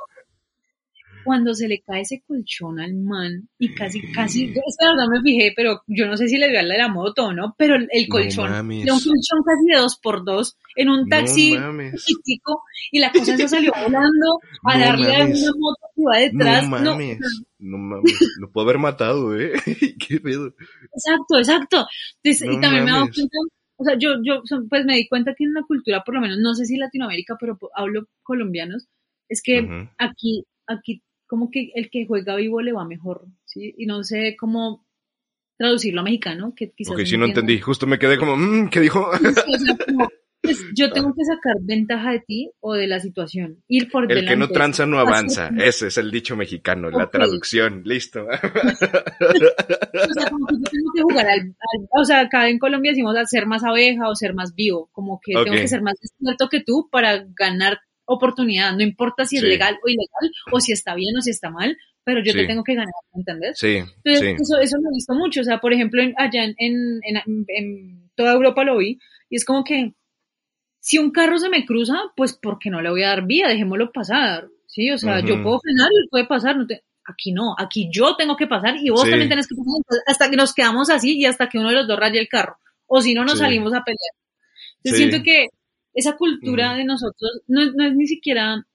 cuando se le cae ese colchón al man y casi, casi, que la verdad me fijé, pero yo no sé si le dio a la de la moto o no, pero el colchón, no un colchón casi de dos por dos en un taxi chiquitico y la cosa se salió volando a darle a una moto que iba detrás. No mames, no, mames, lo puedo haber matado, eh, [LAUGHS] qué pedo. Exacto, exacto. y también me he dado cuenta, o sea, yo, yo, pues me di cuenta que en la cultura, por lo menos, no sé si Latinoamérica, pero hablo colombianos, es que aquí, aquí como que el que juega vivo le va mejor, ¿sí? Y no sé cómo traducirlo a mexicano, que quizás... Ok, sí, no entendí. Justo me quedé como, mmm, ¿qué dijo? [LAUGHS] Pues, yo tengo que sacar ventaja de ti o de la situación. Ir por El que no tranza no avanza. Ese es el dicho mexicano, la traducción. Listo. [LAUGHS] o sea, como que yo tengo que jugar al, O sea, acá en Colombia decimos a ser más abeja o ser más vivo. Como que tengo que ser más despierto que tú para ganar oportunidad. No importa si es legal o ilegal, o si está bien o si está mal, pero yo te tengo que ganar, ¿entendés? Sí. Entonces, Eso, eso lo he visto mucho. O sea, por ejemplo, allá en, en, en toda Europa lo vi. Y es como que si un carro se me cruza, pues porque no le voy a dar vía, dejémoslo pasar, ¿sí? O sea, yo puedo frenar y puede pasar, aquí no, aquí yo tengo que pasar y vos también tenés que pasar hasta que nos quedamos así y hasta que uno de los dos raye el carro, o si no nos salimos a pelear. Yo siento que esa cultura de nosotros no, no es ni siquiera,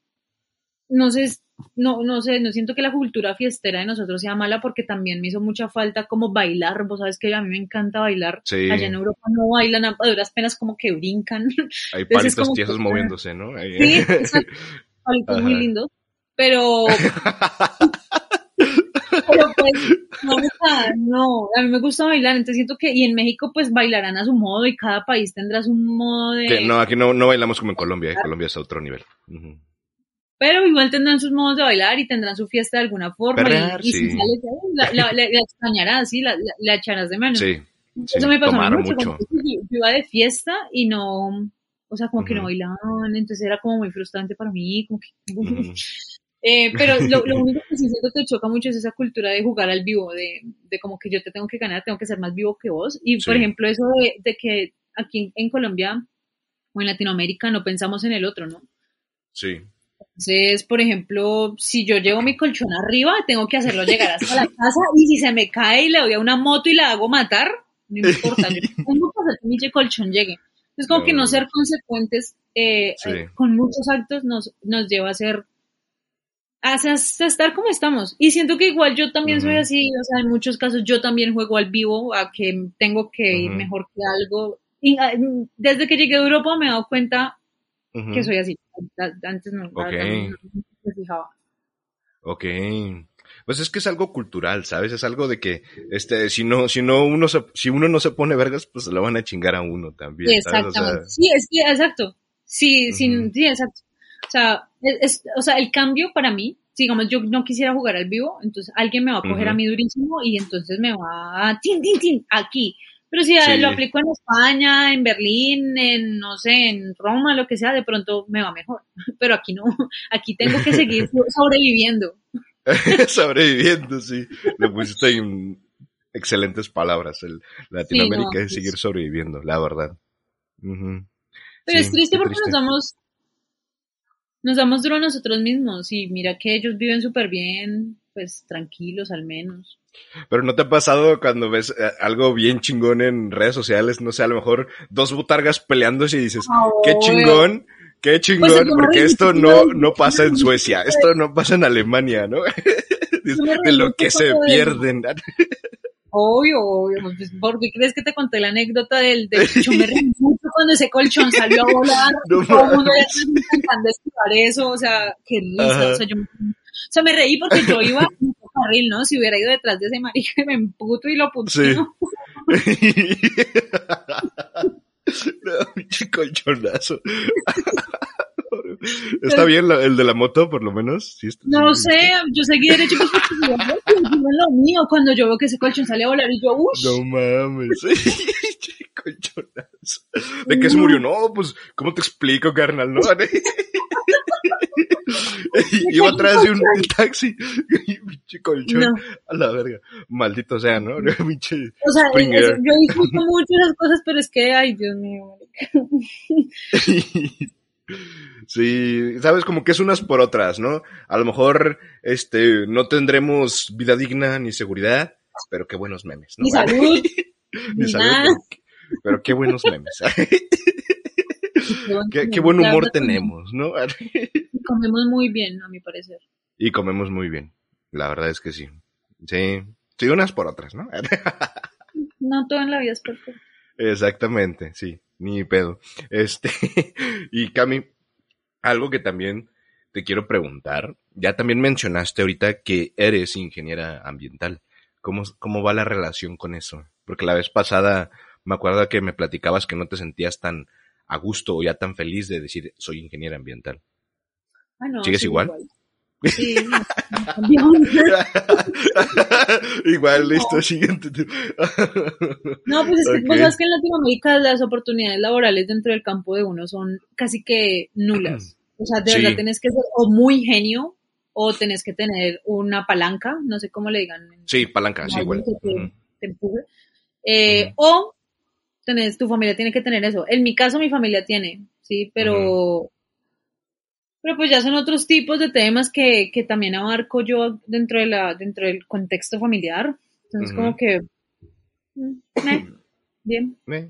no sé, no, no sé, no siento que la cultura fiestera de nosotros sea mala porque también me hizo mucha falta como bailar, vos sabes que a mí me encanta bailar, allá en Europa no bailan a duras penas como que brincan. Hay [LAUGHS] palitos tiesos moviéndose, ¿no? Sí, palitos muy lindos, pero... [LAUGHS] pero pues, no, no, a mí me gusta bailar, entonces siento que, y en México pues bailarán a su modo y cada país tendrá su modo de... no, aquí no, no bailamos como en Colombia, en Colombia es a otro nivel. Pero igual tendrán sus modos de bailar y tendrán su fiesta de alguna forma. y, si sales la, la, la, extrañarás, ¿sí? La, echarás de menos. Sí. Eso me pasó mucho. mucho. Yo, iba de fiesta y no, o sea, como que no bailaban, entonces era como muy frustrante para mí, como que... eh, pero [LAUGHS] lo, lo, único que sí siento que choca mucho es esa cultura de jugar al vivo, de, de como que yo te tengo que ganar, tengo que ser más vivo que vos. Y por ejemplo, eso de, de que aquí en Colombia o en Latinoamérica no pensamos en el otro, ¿no? Sí. Entonces, por ejemplo, si yo llevo mi colchón arriba, tengo que hacerlo llegar hasta la casa y si se me cae y le doy a una moto y la hago matar, no importa, yo [LAUGHS] tengo que hacer que mi colchón llegue. Es como que no ser consecuentes eh, eh, con muchos actos nos, nos lleva a ser a, estar como estamos. Y siento que igual yo también soy así, o sea, en muchos casos yo también juego al vivo, a que tengo que ir mejor que algo. Y ah, desde que llegué a Europa me he dado cuenta que soy así. Antes no, me fijaba. Ok. Pues es que es algo cultural, ¿sabes? Es algo de que, este, si no, si no uno se, si uno no se pone vergas, pues lo van a chingar a uno también. exactamente. sí, es que, exacto. Sí, sí, exacto. O sea, es, o sea, el cambio para mí, digamos, yo no quisiera jugar al vivo, entonces alguien me va a coger a mí durísimo y entonces me va a, tin, tin, tin, aquí. Pero si lo aplico en España, en Berlín, en, no sé, en Roma, lo que sea, de pronto me va mejor. [LAUGHS] Pero aquí no, [LAUGHS] aquí tengo que seguir [LAUGHS] sobreviviendo. sobreviviendo, sí. Le pusiste en excelentes palabras. El Latinoamérica es seguir sobreviviendo, la verdad. Pero es triste porque nos damos, nos damos duro a nosotros mismos y mira que ellos viven súper bien, pues tranquilos al menos. Pero ¿no te ha pasado cuando ves eh, algo bien chingón en redes sociales? No sé, a lo mejor dos butargas peleándose y dices, ah, qué chingón, qué pues chingón, porque esto no, no pasa en Suecia, esto no pasa en Alemania, ¿no? [LAUGHS] de lo que se pierden. Obvio, obvio, pues, ¿por qué crees que te conté la anécdota del, del [LAUGHS] yo me reí mucho cuando ese colchón salió a volar, [LAUGHS] no todo el mundo ya intentando esquivar eso, o sea, qué risa, o sea, yo o sea, me reí porque yo iba en carril, ¿no? Si hubiera ido detrás de ese marido [LAUGHS] me emputo y lo puse. Sí. no, colchonazo. ¿Está bien el de la moto, por lo menos? ¿Sí no sé, yo seguí derecho pues, lo mío cuando yo veo que ese colchón sale a volar y yo, uff. No mames, [LAUGHS] colchonazo. ¿De qué se murió? No, pues, ¿cómo te explico, carnal? No, [LAUGHS] Iba atrás de un taxi. [LAUGHS] colchón. A la verga. Maldito sea, ¿no? o sea, yo disfruto mucho esas cosas, pero es que, ay, Dios mío. Sí, sabes, como que es unas por otras, ¿no? A lo mejor, este, no tendremos vida digna ni seguridad, pero qué buenos memes, ¿no? Ni salud. [LAUGHS] ni salud. Pero qué buenos memes. [LAUGHS] qué, buen humor tenemos, ¿no? comemos muy bien, a mi parecer. [LAUGHS] Y comemos muy bien, la verdad es que sí. Sí, sí, unas por otras, ¿no? no todo en la vida es perfecto. Exactamente, sí, ni pedo. Este, [LAUGHS] y Cami, algo que también te quiero preguntar, ya también mencionaste ahorita que eres ingeniera ambiental. ¿Cómo, cómo va la relación con eso? Porque la vez pasada me acuerdo que me platicabas que no te sentías tan a gusto o ya tan feliz de decir soy ingeniera ambiental. Ah, no, ¿Sigues sí, igual? Sí, [LAUGHS] [LAUGHS] igual, listo, siguiente. no, pues es que Ok. vos sabes que en Latinoamérica las oportunidades laborales dentro del campo de uno son casi que nulas. O sea, de Sí. verdad tenés que ser o muy genio o tenés que tener una palanca, no sé cómo le digan. Sí, palanca, sí, igual. que te- Ujú. te empuje. Eh, O tenés, tu familia tiene que tener eso. En mi caso, mi familia tiene, sí, pero, pero pues ya son otros tipos de temas que, que también abarco yo dentro de la, dentro del contexto familiar. Entonces, como que, mm, meh, bien. Eh,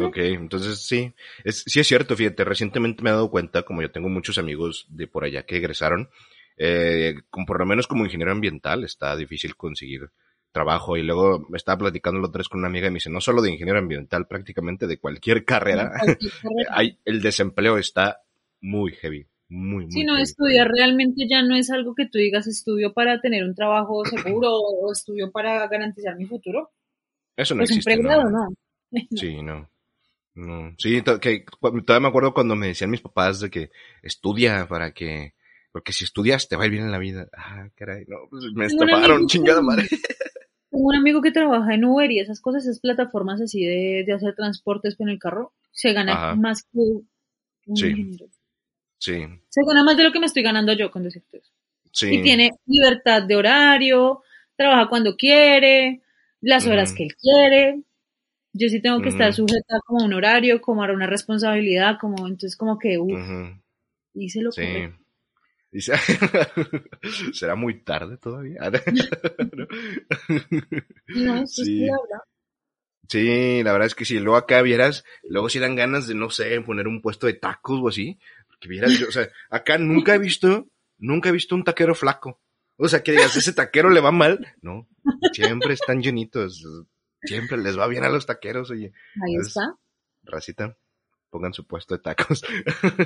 Ok, entonces sí, es, sí es cierto, fíjate, recientemente me he dado cuenta, como yo tengo muchos amigos de por allá que egresaron, eh, con, por lo menos como ingeniero ambiental está difícil conseguir trabajo y luego me estaba platicando la otra vez con una amiga y me dice, no solo de ingeniero ambiental, prácticamente de cualquier carrera, Cualquier carrera. [LAUGHS] hay, el desempleo está muy heavy, muy, muy Si no, estudiar realmente ya no es algo que tú digas estudio para tener un trabajo seguro o estudio para garantizar mi futuro. Eso no Pues un existe, ¿no? pregrado, no. [LAUGHS] Sí, no. No. Sí, que todavía me acuerdo cuando me decían mis papás de que estudia para que, porque si estudias te va a ir bien en la vida. Ah, caray, no, pues me estafaron, chingada madre. [LAUGHS] Tengo un amigo que trabaja en Uber y esas cosas, esas plataformas así de, de hacer transportes en el carro, se gana Ajá. más que un Sí. ingeniero. Sí, Se gana más de lo que me estoy ganando yo con decirte eso. sí. Y tiene libertad de horario, trabaja cuando quiere, las horas que él quiere. Yo sí tengo que estar sujeta como a un horario, como a una responsabilidad, como entonces como que, uff, Ujú, hice lo Sí. Dice, [LAUGHS] [LAUGHS] ¿será muy tarde todavía? [LAUGHS] No. Sí. verdad. Sí, la verdad es que si luego acá vieras, luego si dan ganas de, no sé, poner un puesto de tacos o así, porque vieras, yo, o sea, acá nunca he visto, nunca he visto un taquero flaco. O sea, que digas, ese taquero le va mal. No, siempre están llenitos, siempre les va bien a los taqueros, oye, Ahí Es- está. racita, pongan su puesto de tacos.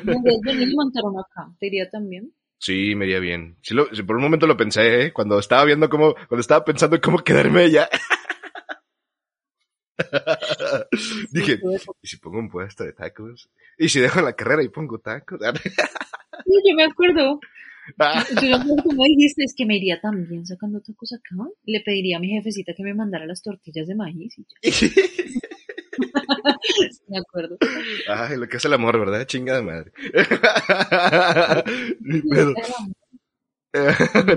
Deberías venir y montar uno acá, te iría también. Sí, me iría bien. Sí, lo- sí, por un momento lo pensé, ¿eh? cuando estaba viendo cómo, cuando estaba pensando en cómo quedarme allá. [LAUGHS] Dije, ¿y si pongo un puesto de tacos? ¿Y si dejo la carrera y pongo tacos? [LAUGHS] Sí, yo me acuerdo. Ah, Yo me acuerdo como dijiste, es que me iría también sacando tacos acá. Le pediría a mi jefecita que me mandara las tortillas de maíz y. [LAUGHS] Me acuerdo. Ay, lo que es el amor, ¿verdad? Chinga de madre. Ni pedo.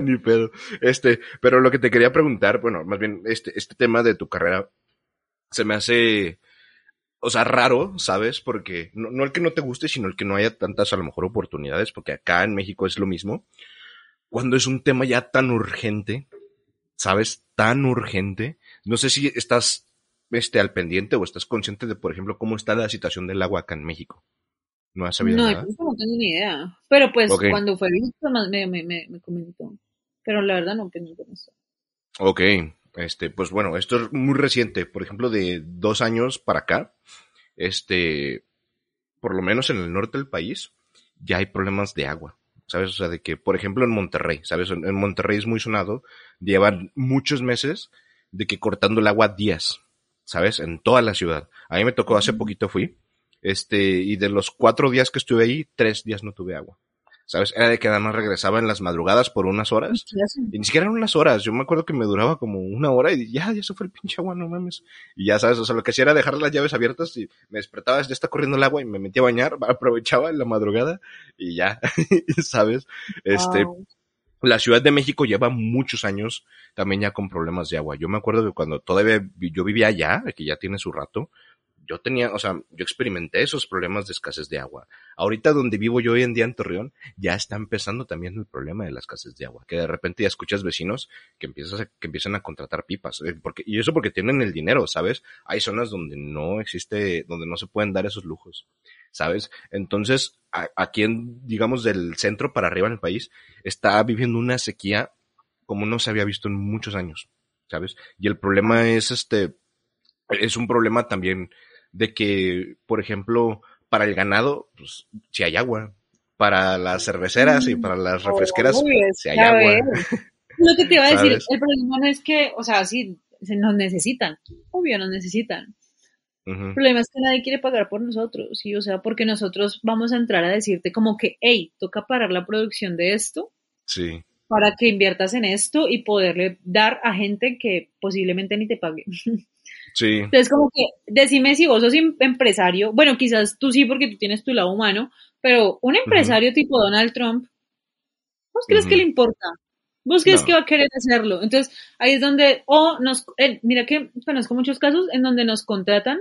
Ni pedo. Este, pero lo que te quería preguntar, bueno, más bien, este, este tema de tu carrera se me hace, o sea, raro, ¿sabes? Porque no, no el que no te guste, sino el que no haya tantas, a lo mejor, oportunidades, porque acá en México es lo mismo. Cuando es un tema ya tan urgente, ¿sabes? Tan urgente. No sé si estás, este, al pendiente o estás consciente de, por ejemplo, cómo está la situación del agua acá en México. ¿No has sabido No, nada? yo no tengo ni idea. Pero pues cuando fue visto me, me, me, me comentó. Pero la verdad no pendiente en eso. Ok, este, pues bueno, esto es muy reciente, por ejemplo, de dos años para acá, este, por lo menos en el norte del país, ya hay problemas de agua, ¿sabes? O sea, de que, por ejemplo, en Monterrey, ¿sabes? En Monterrey es muy sonado, llevan muchos meses de que cortando el agua días, ¿sabes? En toda la ciudad. A mí me tocó, hace poquito fui, este, y de los cuatro días que estuve ahí, tres días no tuve agua. ¿Sabes? Era de que nada más regresaba en las madrugadas por unas horas y ni siquiera eran unas horas. Yo me acuerdo que me duraba como una hora y ya, ya se fue el pinche agua, no mames. Y ya sabes, o sea, lo que hacía era dejar las llaves abiertas y me despertaba, ya está corriendo el agua y me metía a bañar, [LAUGHS] aprovechaba en la madrugada y ya, [LAUGHS] ¿sabes? Este, Wow. la Ciudad de México lleva muchos años también ya con problemas de agua. Yo me acuerdo que cuando todavía yo vivía allá, que ya tiene su rato, yo tenía, o sea, yo experimenté esos problemas de escasez de agua. Ahorita donde vivo yo hoy en día en Torreón, ya está empezando también el problema de la escasez de agua, que de repente ya escuchas vecinos que empiezas a- que empiezan a contratar pipas, eh, porque y eso porque tienen el dinero, ¿sabes? Hay zonas donde no existe, donde no se pueden dar esos lujos. ¿Sabes? Entonces, aquí en, digamos, del centro para arriba en el país, está viviendo una sequía como no se había visto en muchos años, ¿sabes? Y el problema es este, es un problema también de que, por ejemplo, para el ganado, pues, si hay agua. Para las cerveceras y para las refresqueras, Obvio, es si hay agua. [LAUGHS] Lo que te iba a decir, ¿Sabes? el problema no es que, o sea, sí, se nos necesitan. Obvio, nos necesitan. El problema es que nadie quiere pagar por nosotros, ¿sí? O sea, porque nosotros vamos a entrar a decirte como que, hey, toca parar la producción de esto. Sí. Para que inviertas en esto y poderle dar a gente que posiblemente ni te pague. [LAUGHS] Sí. Entonces, como que, decime si vos sos em-, empresario, bueno, quizás tú sí porque tú tienes tu lado humano, pero un empresario tipo Donald Trump, ¿vos crees que le importa? ¿Vos crees que va a querer hacerlo? Entonces, ahí es donde, o nos, eh, mira que conozco muchos casos en donde nos contratan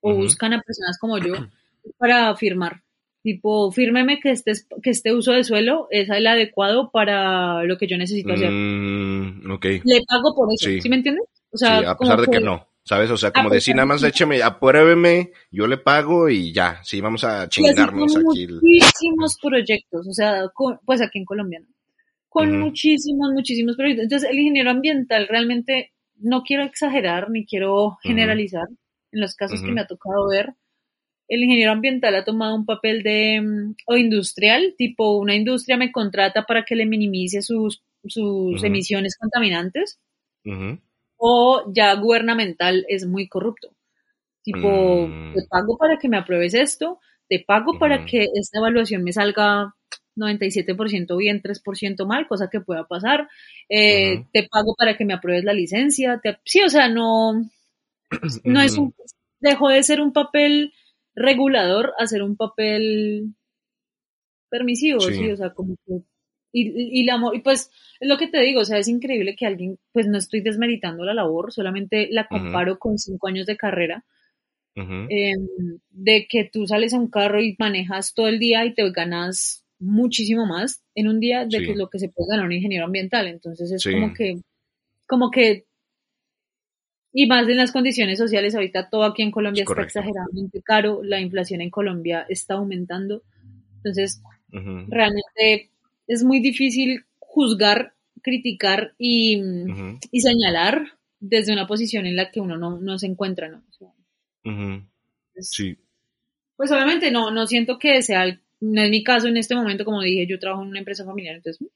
o buscan a personas como yo [CLEARS THROAT] para firmar. Tipo, fírmeme que este, que este uso de suelo es el adecuado para lo que yo necesito hacer. Mm, Le pago por eso, ¿sí, me entiendes? O sea, a pesar de que no. ¿Sabes? O sea, como decir, nada más écheme, apruébeme, yo le pago y ya, sí, vamos a chingarnos aquí. Muchísimos proyectos, o sea, pues aquí en Colombia, ¿no? Con muchísimos, muchísimos proyectos. Entonces, el ingeniero ambiental realmente, no quiero exagerar ni quiero generalizar en los casos que me ha tocado ver. El ingeniero ambiental ha tomado un papel de, mm, o industrial, tipo una industria me contrata para que le minimice sus, sus emisiones contaminantes o ya gubernamental es muy corrupto. Tipo, mm. te pago para que me apruebes esto, te pago para que esta evaluación me salga 97% bien, 3% mal, cosa que pueda pasar. Eh, te pago para que me apruebes la licencia. sí, o sea, no, [CLEARS THROAT] no es un, dejó de ser un papel regulador a ser un papel permisivo, sí, o sea, como que y, y, la, y pues es lo que te digo, o sea, es increíble que alguien, pues no estoy desmeritando la labor, solamente la comparo con cinco años de carrera, em, de que tú sales a un carro y manejas todo el día y te ganas muchísimo más en un día de que lo que se puede ganar un ingeniero ambiental. Entonces es como que, como que, y más en las condiciones sociales, ahorita todo aquí en Colombia está exageradamente caro, la inflación en Colombia está aumentando. Entonces, realmente es muy difícil juzgar, criticar y, señalar desde una posición en la que uno no, se encuentra, ¿no? sí. Pues obviamente no, no siento que sea, no es mi caso en este momento, como dije, yo trabajo en una empresa familiar, entonces,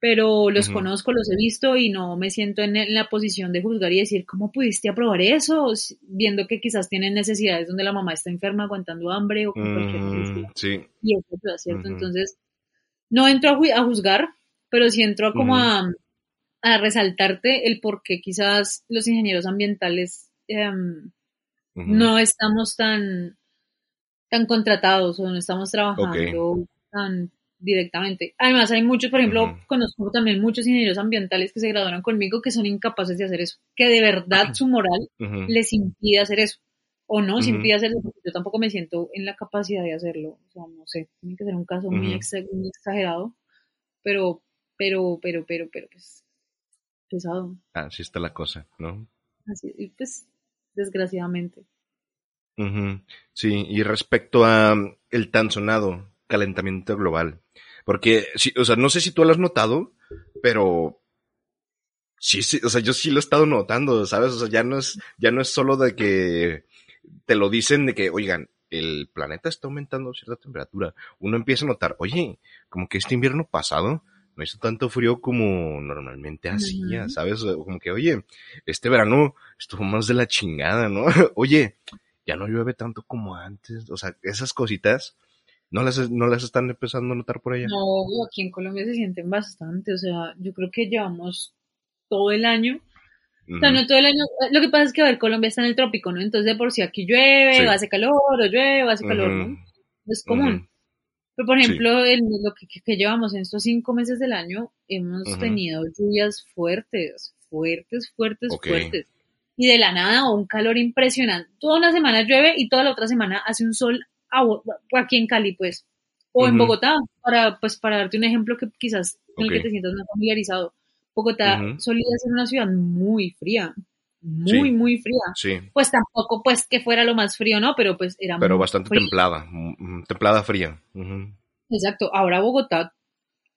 pero los conozco, los he visto y no me siento en, la posición de juzgar y decir, ¿cómo pudiste aprobar eso? Viendo que quizás tienen necesidades donde la mamá está enferma, aguantando hambre o con cualquier necesidad. Sí. Y eso es cierto. Entonces, no entro a, juzgar, pero sí entro como a, resaltarte el por qué quizás los ingenieros ambientales em, no estamos tan, tan contratados o no estamos trabajando tan directamente. Además, hay muchos, por ejemplo, conozco también muchos ingenieros ambientales que se graduaron conmigo que son incapaces de hacer eso, que de verdad su moral les impide hacer eso o no, sin -huh. hacerlo, yo tampoco me siento en la capacidad de hacerlo. O sea, no sé, tiene que ser un caso muy, exagerado, pero, pero, pero, pero, pero, pues, pesado. Así está la cosa, ¿no? Así, y pues, desgraciadamente. Sí, y respecto a mm, el tan sonado calentamiento global, porque, o sea, no sé si tú lo has notado, pero sí, sí, o sea, yo sí lo he estado notando, ¿sabes? O sea, ya no es, ya no es solo de que te lo dicen de que, oigan, el planeta está aumentando cierta temperatura. Uno empieza a notar, oye, como que este invierno pasado no hizo tanto frío como normalmente hacía, ¿sabes? Como que, oye, este verano estuvo más de la chingada, ¿no? [LAUGHS] oye, ya no llueve tanto como antes. O sea, esas cositas no las, no las están empezando a notar por allá. No, aquí en Colombia se sienten bastante. O sea, yo creo que llevamos todo el año o sea, no todo el año. Lo que pasa es que, a ver, Colombia está en el trópico, ¿no? Entonces, de por si aquí llueve, hace calor, o llueve, hace calor, ¿no? Es común. Pero, por ejemplo, el, lo que, llevamos en estos cinco meses del año, hemos tenido lluvias fuertes, fuertes, fuertes, fuertes. Y de la nada, un calor impresionante. Toda una semana llueve y toda la otra semana hace un sol aquí en Cali, pues. O en Bogotá, para, pues, para darte un ejemplo que quizás en el que te sientas más familiarizado. Bogotá solía ser una ciudad muy fría, muy, muy fría. Sí. Pues tampoco, pues, que fuera lo más frío, ¿no? Pero pues era Pero bastante templada, templada fría. Exacto. Ahora Bogotá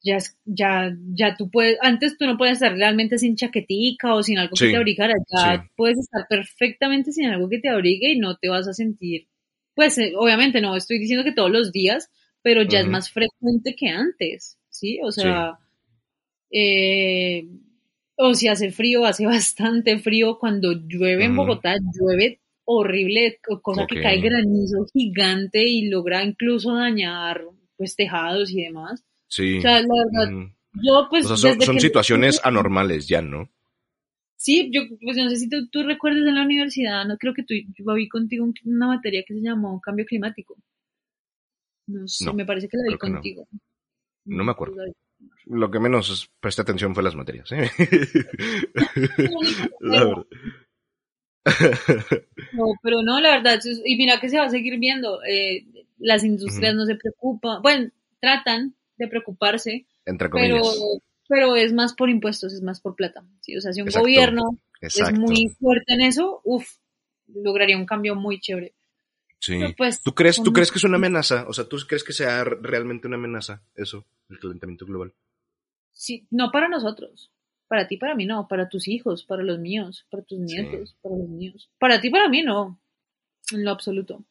ya, ya, ya tú puedes, antes tú no puedes estar realmente sin chaquetica o sin algo que te abrigara, ya puedes estar perfectamente sin algo que te abrigue y no te vas a sentir, pues eh, obviamente no estoy diciendo que todos los días, pero ya es más frecuente que antes, ¿sí? O sea, eh, o si hace frío, hace [LAUGHS] bastante frío. Cuando llueve en Bogotá, llueve horrible, cosa que cae granizo gigante y logra incluso dañar pues tejados y demás. Sí. O sea, la verdad, yo pues... son, situaciones anormales ya, ¿no? Sí, yo pues no sé si tú, recuerdas en la universidad, no creo que tú, yo vi contigo una materia que se llamó cambio climático. No sé, me parece que la vi contigo. No. me acuerdo. Lo que menos presté atención fue las materias. ¿eh? [LAUGHS] la verdad. [LAUGHS] No, pero no, la verdad, y mira que se va a seguir viendo, eh, las industrias no se preocupan, bueno, tratan de preocuparse, Entre comillas. pero, pero es más por impuestos, es más por plata. ¿sí? O sea, si un gobierno es muy fuerte en eso, uff, lograría un cambio muy chévere. Sí. Pues, ¿Tú, crees, ¿Tú crees que es una [LAUGHS] amenaza? O sea, ¿tú crees que sea realmente una amenaza eso, el calentamiento global? Sí, no para nosotros. Para ti, para mí no, para tus hijos, para los míos, para tus nietos, para los míos. Para ti, para mí no, en lo absoluto.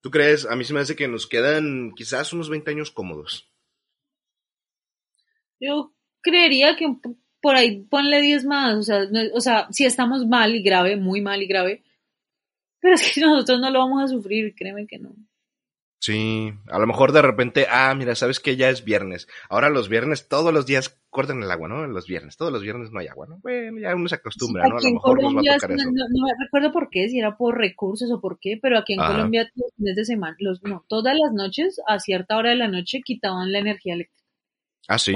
¿Tú crees? A mí se me hace que nos quedan quizás unos 20 años cómodos. Yo creería que por ahí ponle 10 más, o sea, o sea, si estamos mal y grave, muy mal y grave, pero es que [LAUGHS] nosotros no lo vamos a sufrir, créeme que no. Sí, a lo mejor de repente, ah, mira, sabes que ya es viernes. Ahora los viernes, todos los días cortan el agua, ¿no? Los viernes, todos los viernes no hay agua, ¿no? Bueno, ya uno se acostumbra, ¿no? A lo mejor nos va a tocar eso. No, me recuerdo por qué, si era por recursos o por qué, pero aquí en Colombia los fines de semana, los, no, todas las noches, a cierta hora de la noche, quitaban la energía eléctrica. Ah, sí.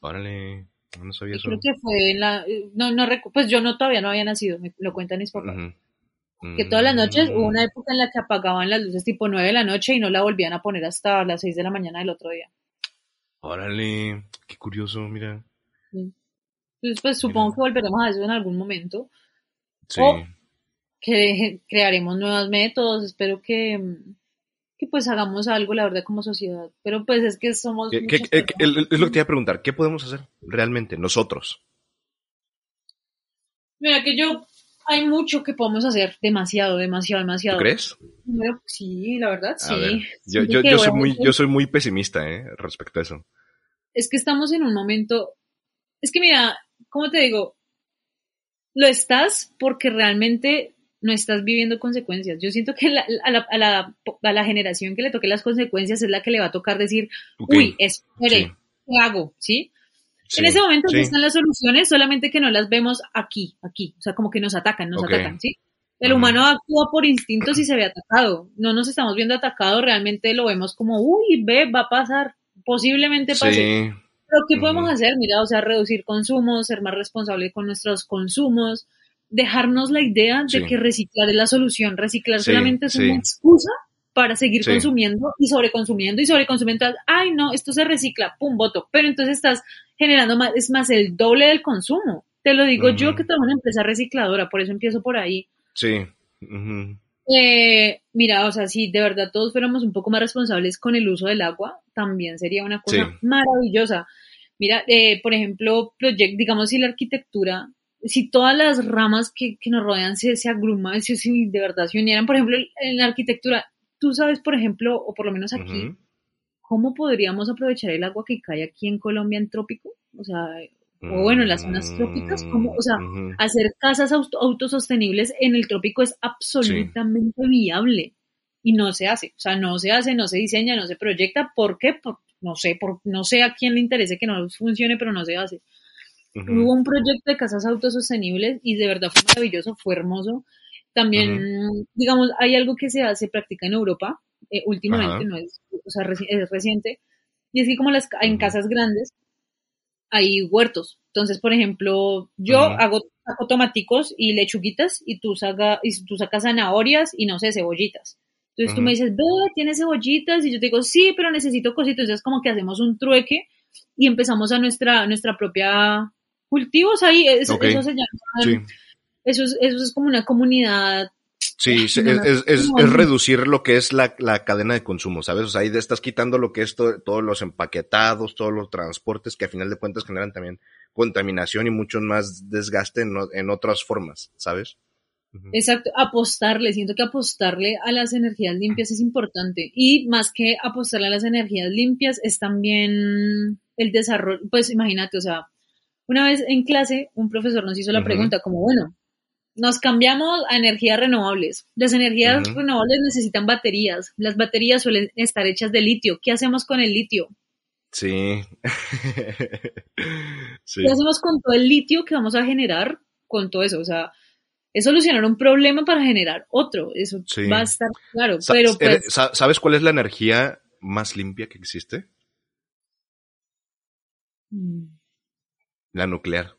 Órale, no sabía eso. Creo que fue en la, no, no, pues yo no, todavía no había nacido, me lo cuentan mis papás que todas las noches hubo una mm. época en la que apagaban las luces tipo 9 de la noche y no la volvían a poner hasta las 6 de la mañana del otro día. Órale, qué curioso, mira. Entonces, pues supongo que volveremos a eso en algún momento. Sí. O que crearemos nuevos métodos, espero que, que pues hagamos algo, la verdad, como sociedad. Pero pues es que somos... es lo que te iba a preguntar, ¿qué podemos hacer realmente nosotros? Mira, que yo hay mucho que podemos hacer, demasiado, demasiado, demasiado. ¿Tú crees? sí, la verdad, sí. Yo, yo, yo, soy muy, yo soy muy pesimista ¿eh? respecto a eso. Es que estamos en un momento, es que mira, ¿cómo te digo? Lo estás porque realmente no estás viviendo consecuencias. Yo siento que a, la, a, la, a, la, generación que le toque las consecuencias es la que le va a tocar decir, uy, espere, ¿qué hago? ¿Sí? En ese momento están las soluciones, solamente que no las vemos aquí, aquí. O sea, como que nos atacan, nos atacan, ¿sí? El humano actúa por instintos y se ve atacado. No nos estamos viendo atacados, realmente lo vemos como, uy, ve, va a pasar, posiblemente pase. Pero ¿qué podemos hacer? Mira, o sea, reducir consumos, ser más responsable con nuestros consumos, dejarnos la idea de que reciclar es la solución. Reciclar solamente es una excusa para seguir consumiendo y sobreconsumiendo y sobreconsumiendo. Ay, no, esto se recicla, pum, voto. Pero entonces estás generando más, es más el doble del consumo. Te lo digo yo que trabajo en una empresa recicladora, por eso empiezo por ahí. Sí. eh, mira, o sea, si de verdad todos fuéramos un poco más responsables con el uso del agua, también sería una cosa maravillosa. Mira, eh, por ejemplo, project, digamos, si la arquitectura, si todas las ramas que, que nos rodean se, se agruman, si, si, de verdad se unieran, por ejemplo, en la arquitectura, tú sabes, por ejemplo, o por lo menos aquí, ¿cómo podríamos aprovechar el agua que cae aquí en Colombia en trópico? O sea, o bueno, en las zonas trópicas, ¿cómo, o sea, hacer casas autosostenibles en el trópico es absolutamente viable y no se hace, o sea, no se hace, no se diseña, no se proyecta, ¿por qué? no sé, por, no sé a quién le interese que no funcione, pero no se hace. Hubo un proyecto de casas autosostenibles y de verdad fue maravilloso, fue hermoso. También, digamos, hay algo que se hace, practica en Europa, eh, últimamente, no es, o sea, es reciente, y es que como las, en casas grandes hay huertos. Entonces, por ejemplo, yo hago, saco tomaticos y lechuguitas y tú, saca, y tú sacas zanahorias y no sé, cebollitas. Entonces tú me dices, ve, tienes cebollitas y yo te digo, sí, pero necesito cositas. Entonces como que hacemos un trueque y empezamos a nuestra, nuestra propia cultivos ahí. Eso, se llama, eso, es, eso es como una comunidad Sí, es, es, es, reducir lo que es la, la, cadena de consumo, ¿sabes? O sea, ahí estás quitando lo que es todos los empaquetados, todos los transportes que a final de cuentas generan también contaminación y mucho más desgaste en, en otras formas, ¿sabes? Exacto, apostarle, siento que apostarle a las energías limpias es importante y más que apostarle a las energías limpias es también el desarrollo, pues imagínate, o sea, una vez en clase un profesor nos hizo la pregunta como, bueno, nos cambiamos a energías renovables. Las energías renovables necesitan baterías. Las baterías suelen estar hechas de litio. ¿Qué hacemos con el litio? Sí. [LAUGHS] sí. ¿Qué hacemos con todo el litio que vamos a generar con todo eso? O sea, es solucionar un problema para generar otro. Eso va a estar claro. Pero pues ¿Sabes cuál es la energía más limpia que existe? Mm. La nuclear.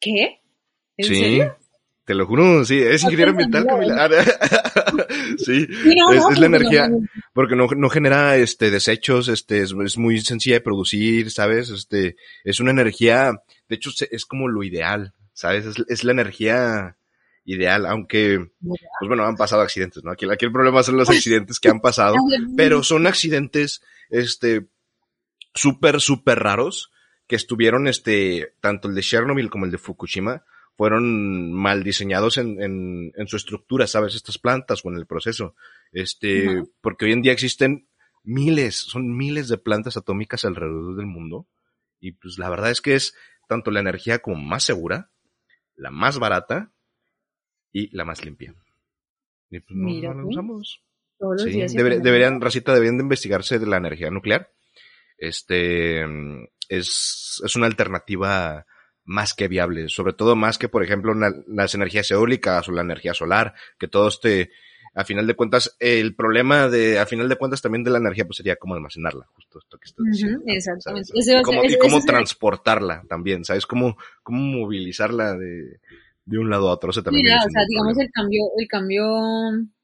¿Qué? ¿En sí. Serio? Te lo juro, sí, es ingeniero ambiental, Camila. [LAUGHS] sí, es, la energía, porque no, no genera este desechos, este, es, muy sencilla de producir, ¿sabes? Este, es una energía, de hecho, es como lo ideal, ¿sabes? Es, la energía ideal, aunque, pues bueno, han pasado accidentes, ¿no? Aquí, aquí el problema son los accidentes que han [LAUGHS] pasado, pero son accidentes, este, súper, súper raros, que estuvieron, este, tanto el de Chernobyl como el de Fukushima, fueron mal diseñados en, en, en, su estructura, ¿sabes? Estas plantas o en el proceso. Este, porque hoy en día existen miles, son miles de plantas atómicas alrededor del mundo. Y pues la verdad es que es tanto la energía como más segura, la más barata y la más limpia. Y pues no, la usamos. Todos los días deberían, Racita, deberían de investigarse de la energía nuclear. Este, es, es una alternativa más que viable, sobre todo más que, por ejemplo, las energías eólicas o la energía solar, que todo este, a final de cuentas, el problema de, a final de cuentas también de la energía, pues sería cómo almacenarla, justo esto que estás diciendo. exactamente. y cómo, transportarla también, ¿sabes? Cómo, cómo movilizarla de, de un lado a otro. también Mira, o sea, digamos el cambio, el cambio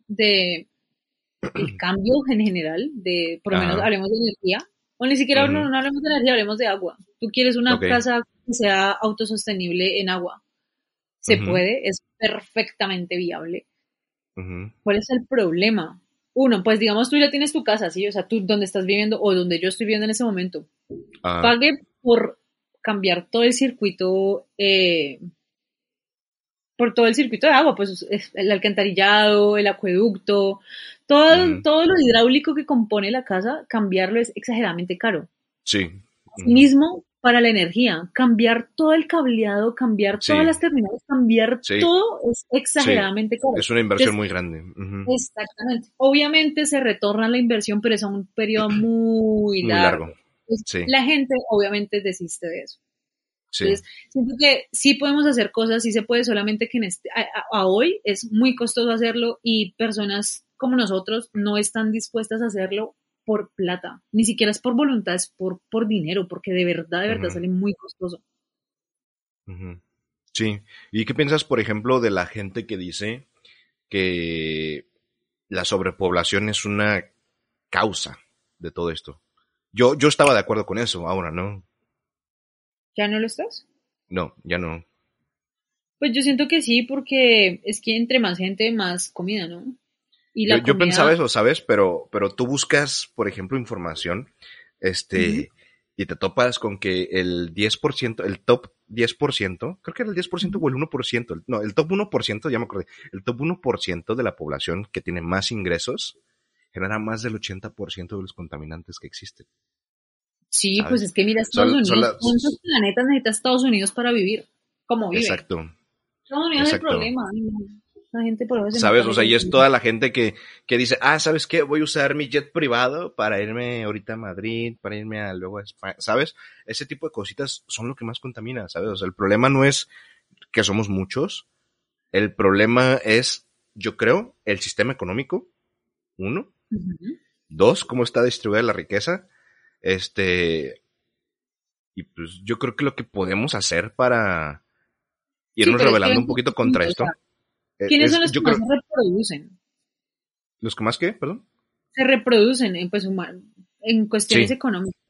de, el [CLEARS THROAT] cambio en general, de, por lo menos hablemos de energía, o ni siquiera no, hablemos de energía, hablemos de agua. Tú quieres una casa que sea autosostenible en agua. Se puede, es perfectamente viable. ¿Cuál es el problema? Uno, pues digamos tú ya tienes tu casa, ¿sí? O sea, tú donde estás viviendo o donde yo estoy viviendo en ese momento. Ah. Pague por cambiar todo el circuito, eh, por todo el circuito de agua, pues el alcantarillado, el acueducto, todo, todo lo hidráulico que compone la casa, cambiarlo es exageradamente caro. Sí. Mismo para la energía, cambiar todo el cableado, cambiar todas las terminales, cambiar todo es exageradamente caro. Es una inversión muy grande. Exactamente. Obviamente se retorna la inversión, pero es a un periodo [CLEARS THROAT] muy largo. La gente obviamente desiste de eso. Entonces, siento que sí podemos hacer cosas, sí se puede, solamente que en este, a hoy es muy costoso hacerlo y personas como nosotros no están dispuestas a hacerlo por plata, ni siquiera es por voluntad, es por, por dinero, porque de verdad, de verdad sale muy costoso. Sí. ¿Y qué piensas, por ejemplo, de la gente que dice que la sobrepoblación es una causa de todo esto? Yo, yo estaba de acuerdo con eso, ahora no. ¿Ya no lo estás? No, ya no. Pues yo siento que sí, porque es que entre más gente, más comida, ¿no? Yo, pensaba eso, ¿sabes? Pero, pero tú buscas, por ejemplo, información, este, y te topas con que el 10%, el top 10%, creo que era el 10% o el 1%, no, el top 1%, ya me acordé, el top 1% de la población que tiene más ingresos genera más del 80% de los contaminantes que existen. Sí, pues es que mira, Estados Unidos, ¿cuántos planetas necesita Estados Unidos para vivir? ¿Cómo vive? Exacto. Estados Unidos es el problema gente por ¿Sabes? O sea, y es toda la gente que, que dice, ah, ¿sabes qué? Voy a usar mi jet privado para irme ahorita a Madrid, para irme a luego a España, ¿sabes? Ese tipo de cositas son lo que más contamina, ¿sabes? O sea, el problema no es que somos muchos, el problema es, yo creo, el sistema económico, uno. Dos, cómo está distribuida la riqueza. Este, y pues yo creo que lo que podemos hacer para irnos revelando un poquito contra esto. ¿Quiénes son los que más se reproducen? ¿Los que más qué? Perdón. Se reproducen en, pues, en cuestiones económicas.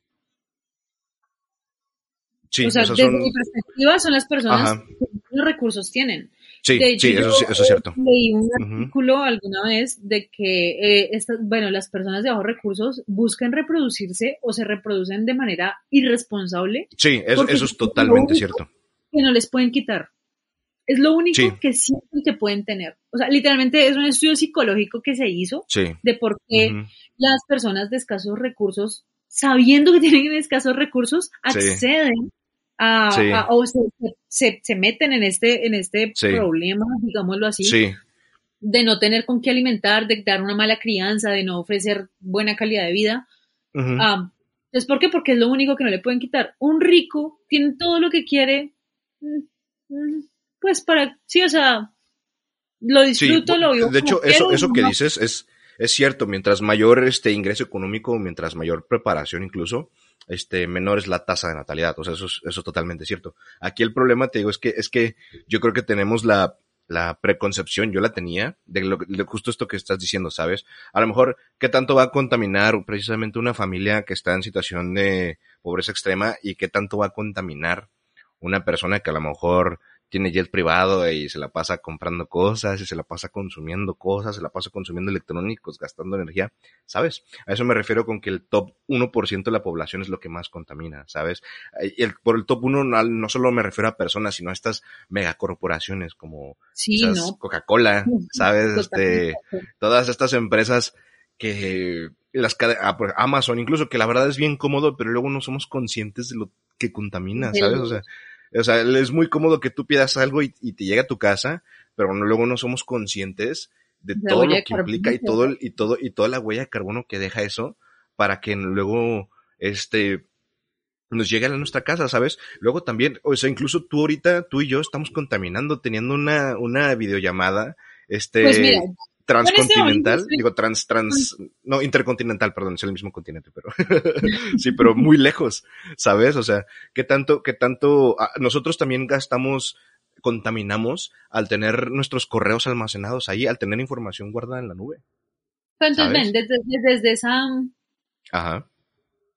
Sí, o sea, desde mi perspectiva son las personas que los recursos tienen. Sí, sí, eso, eso, es cierto. Leí un artículo alguna vez de que eh, estas, bueno, las personas de bajos recursos buscan reproducirse o se reproducen de manera irresponsable. Sí, eso, eso es totalmente cierto. Que no les pueden quitar. Es lo único que sienten que pueden tener. O sea, literalmente es un estudio psicológico que se hizo de por qué las personas de escasos recursos, sabiendo que [LAUGHS] tienen escasos recursos, acceden o se, se, meten en este, en este problema, digámoslo así, de no tener con qué alimentar, de dar una mala crianza, de no ofrecer buena calidad de vida. ¿Es por qué? Porque es lo único que no le pueden quitar. Un rico tiene todo lo que quiere, mm, mm, pues para, sí, o sea, lo disfruto, lo vivo. De hecho, eso, eso que dices es, es cierto, mientras mayor este ingreso económico, mientras mayor preparación incluso, este, menor es la tasa de natalidad. O sea, eso es, eso es totalmente cierto. Aquí el problema, te digo, es que, es que yo creo que tenemos la, la preconcepción, yo la tenía, de, lo, de justo esto que estás diciendo, ¿sabes? A lo mejor, ¿qué tanto va a contaminar precisamente una familia que está en situación de pobreza extrema y qué tanto va a contaminar una persona que a lo mejor tiene jet privado y se la pasa comprando cosas y se la pasa consumiendo cosas, se la pasa consumiendo electrónicos, gastando energía, ¿sabes? A eso me refiero con que el top 1% de la población es lo que más contamina, ¿sabes? Y el, por el top 1 no, solo me refiero a personas, sino a estas megacorporaciones como Coca-Cola, [LAUGHS] ¿sabes? Este, todas estas empresas que las ah, pues, Amazon incluso que la verdad es bien cómodo, pero luego no somos conscientes de lo que contamina, ¿sabes? O sea, o sea, es muy cómodo que tú pidas algo y, te llegue a tu casa, pero luego no somos conscientes de todo lo que implica y todo, y todo, y toda la huella de carbono que deja eso para que luego, este, nos llegue a nuestra casa, ¿sabes? Luego también, o sea, incluso tú ahorita, tú y yo estamos contaminando teniendo una, una videollamada, este, pues transcontinental, digo trans, trans, no, intercontinental, perdón, es el mismo continente, pero [LAUGHS] sí, pero muy lejos, ¿sabes? O sea, ¿qué tanto, qué tanto, ah, nosotros también gastamos, contaminamos al tener nuestros correos almacenados ahí, al tener información guardada en la nube. Entonces, ven, desde, desde, esa Ajá.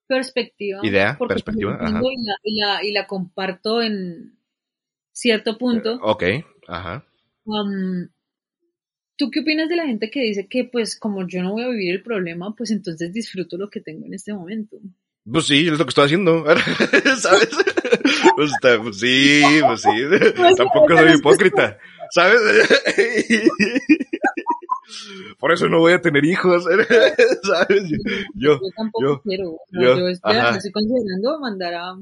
perspectiva. Idea, perspectiva. Ajá. Y, la, y, la, y, la, comparto en cierto punto. ok, ajá. Um, ¿Tú qué opinas de la gente que dice que pues como yo no voy a vivir el problema, pues entonces disfruto lo que tengo en este momento? Pues sí, es lo que estoy haciendo, [LAUGHS] ¿sabes? Pues, pues, sí, pues sí, [LAUGHS] pues tampoco soy hipócrita, ¿sabes? [LAUGHS] Por eso no voy a tener hijos, ¿sabes? Yo, yo, tampoco quiero, yo, estoy, considerando mandar a...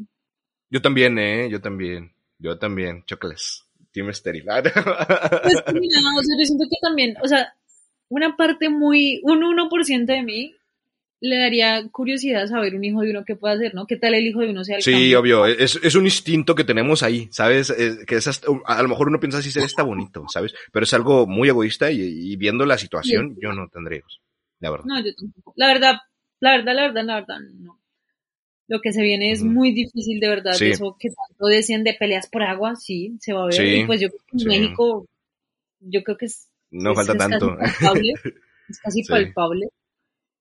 Yo también, ¿eh? Yo también, yo también, chocales. Team Estéril. pues mira, o sea, yo siento que también, o sea, una parte muy, un 1% de mí le daría curiosidad saber un hijo de uno qué puede hacer, ¿no? ¿Qué tal el hijo de uno sea el Sí, obvio, es, es, un instinto que tenemos ahí, ¿sabes? que es a lo mejor uno piensa así, está bonito, ¿sabes? Pero es algo muy egoísta y, viendo la situación, yo no tendría hijos, la verdad. No, yo tampoco. La verdad, la verdad, la verdad, la verdad, no lo que se viene es muy difícil de verdad. Eso que tanto decían de peleas por agua, sí, se va a ver. y pues yo creo que en México, yo creo que es. No falta tanto. Casi palpable, [LAUGHS] es casi palpable.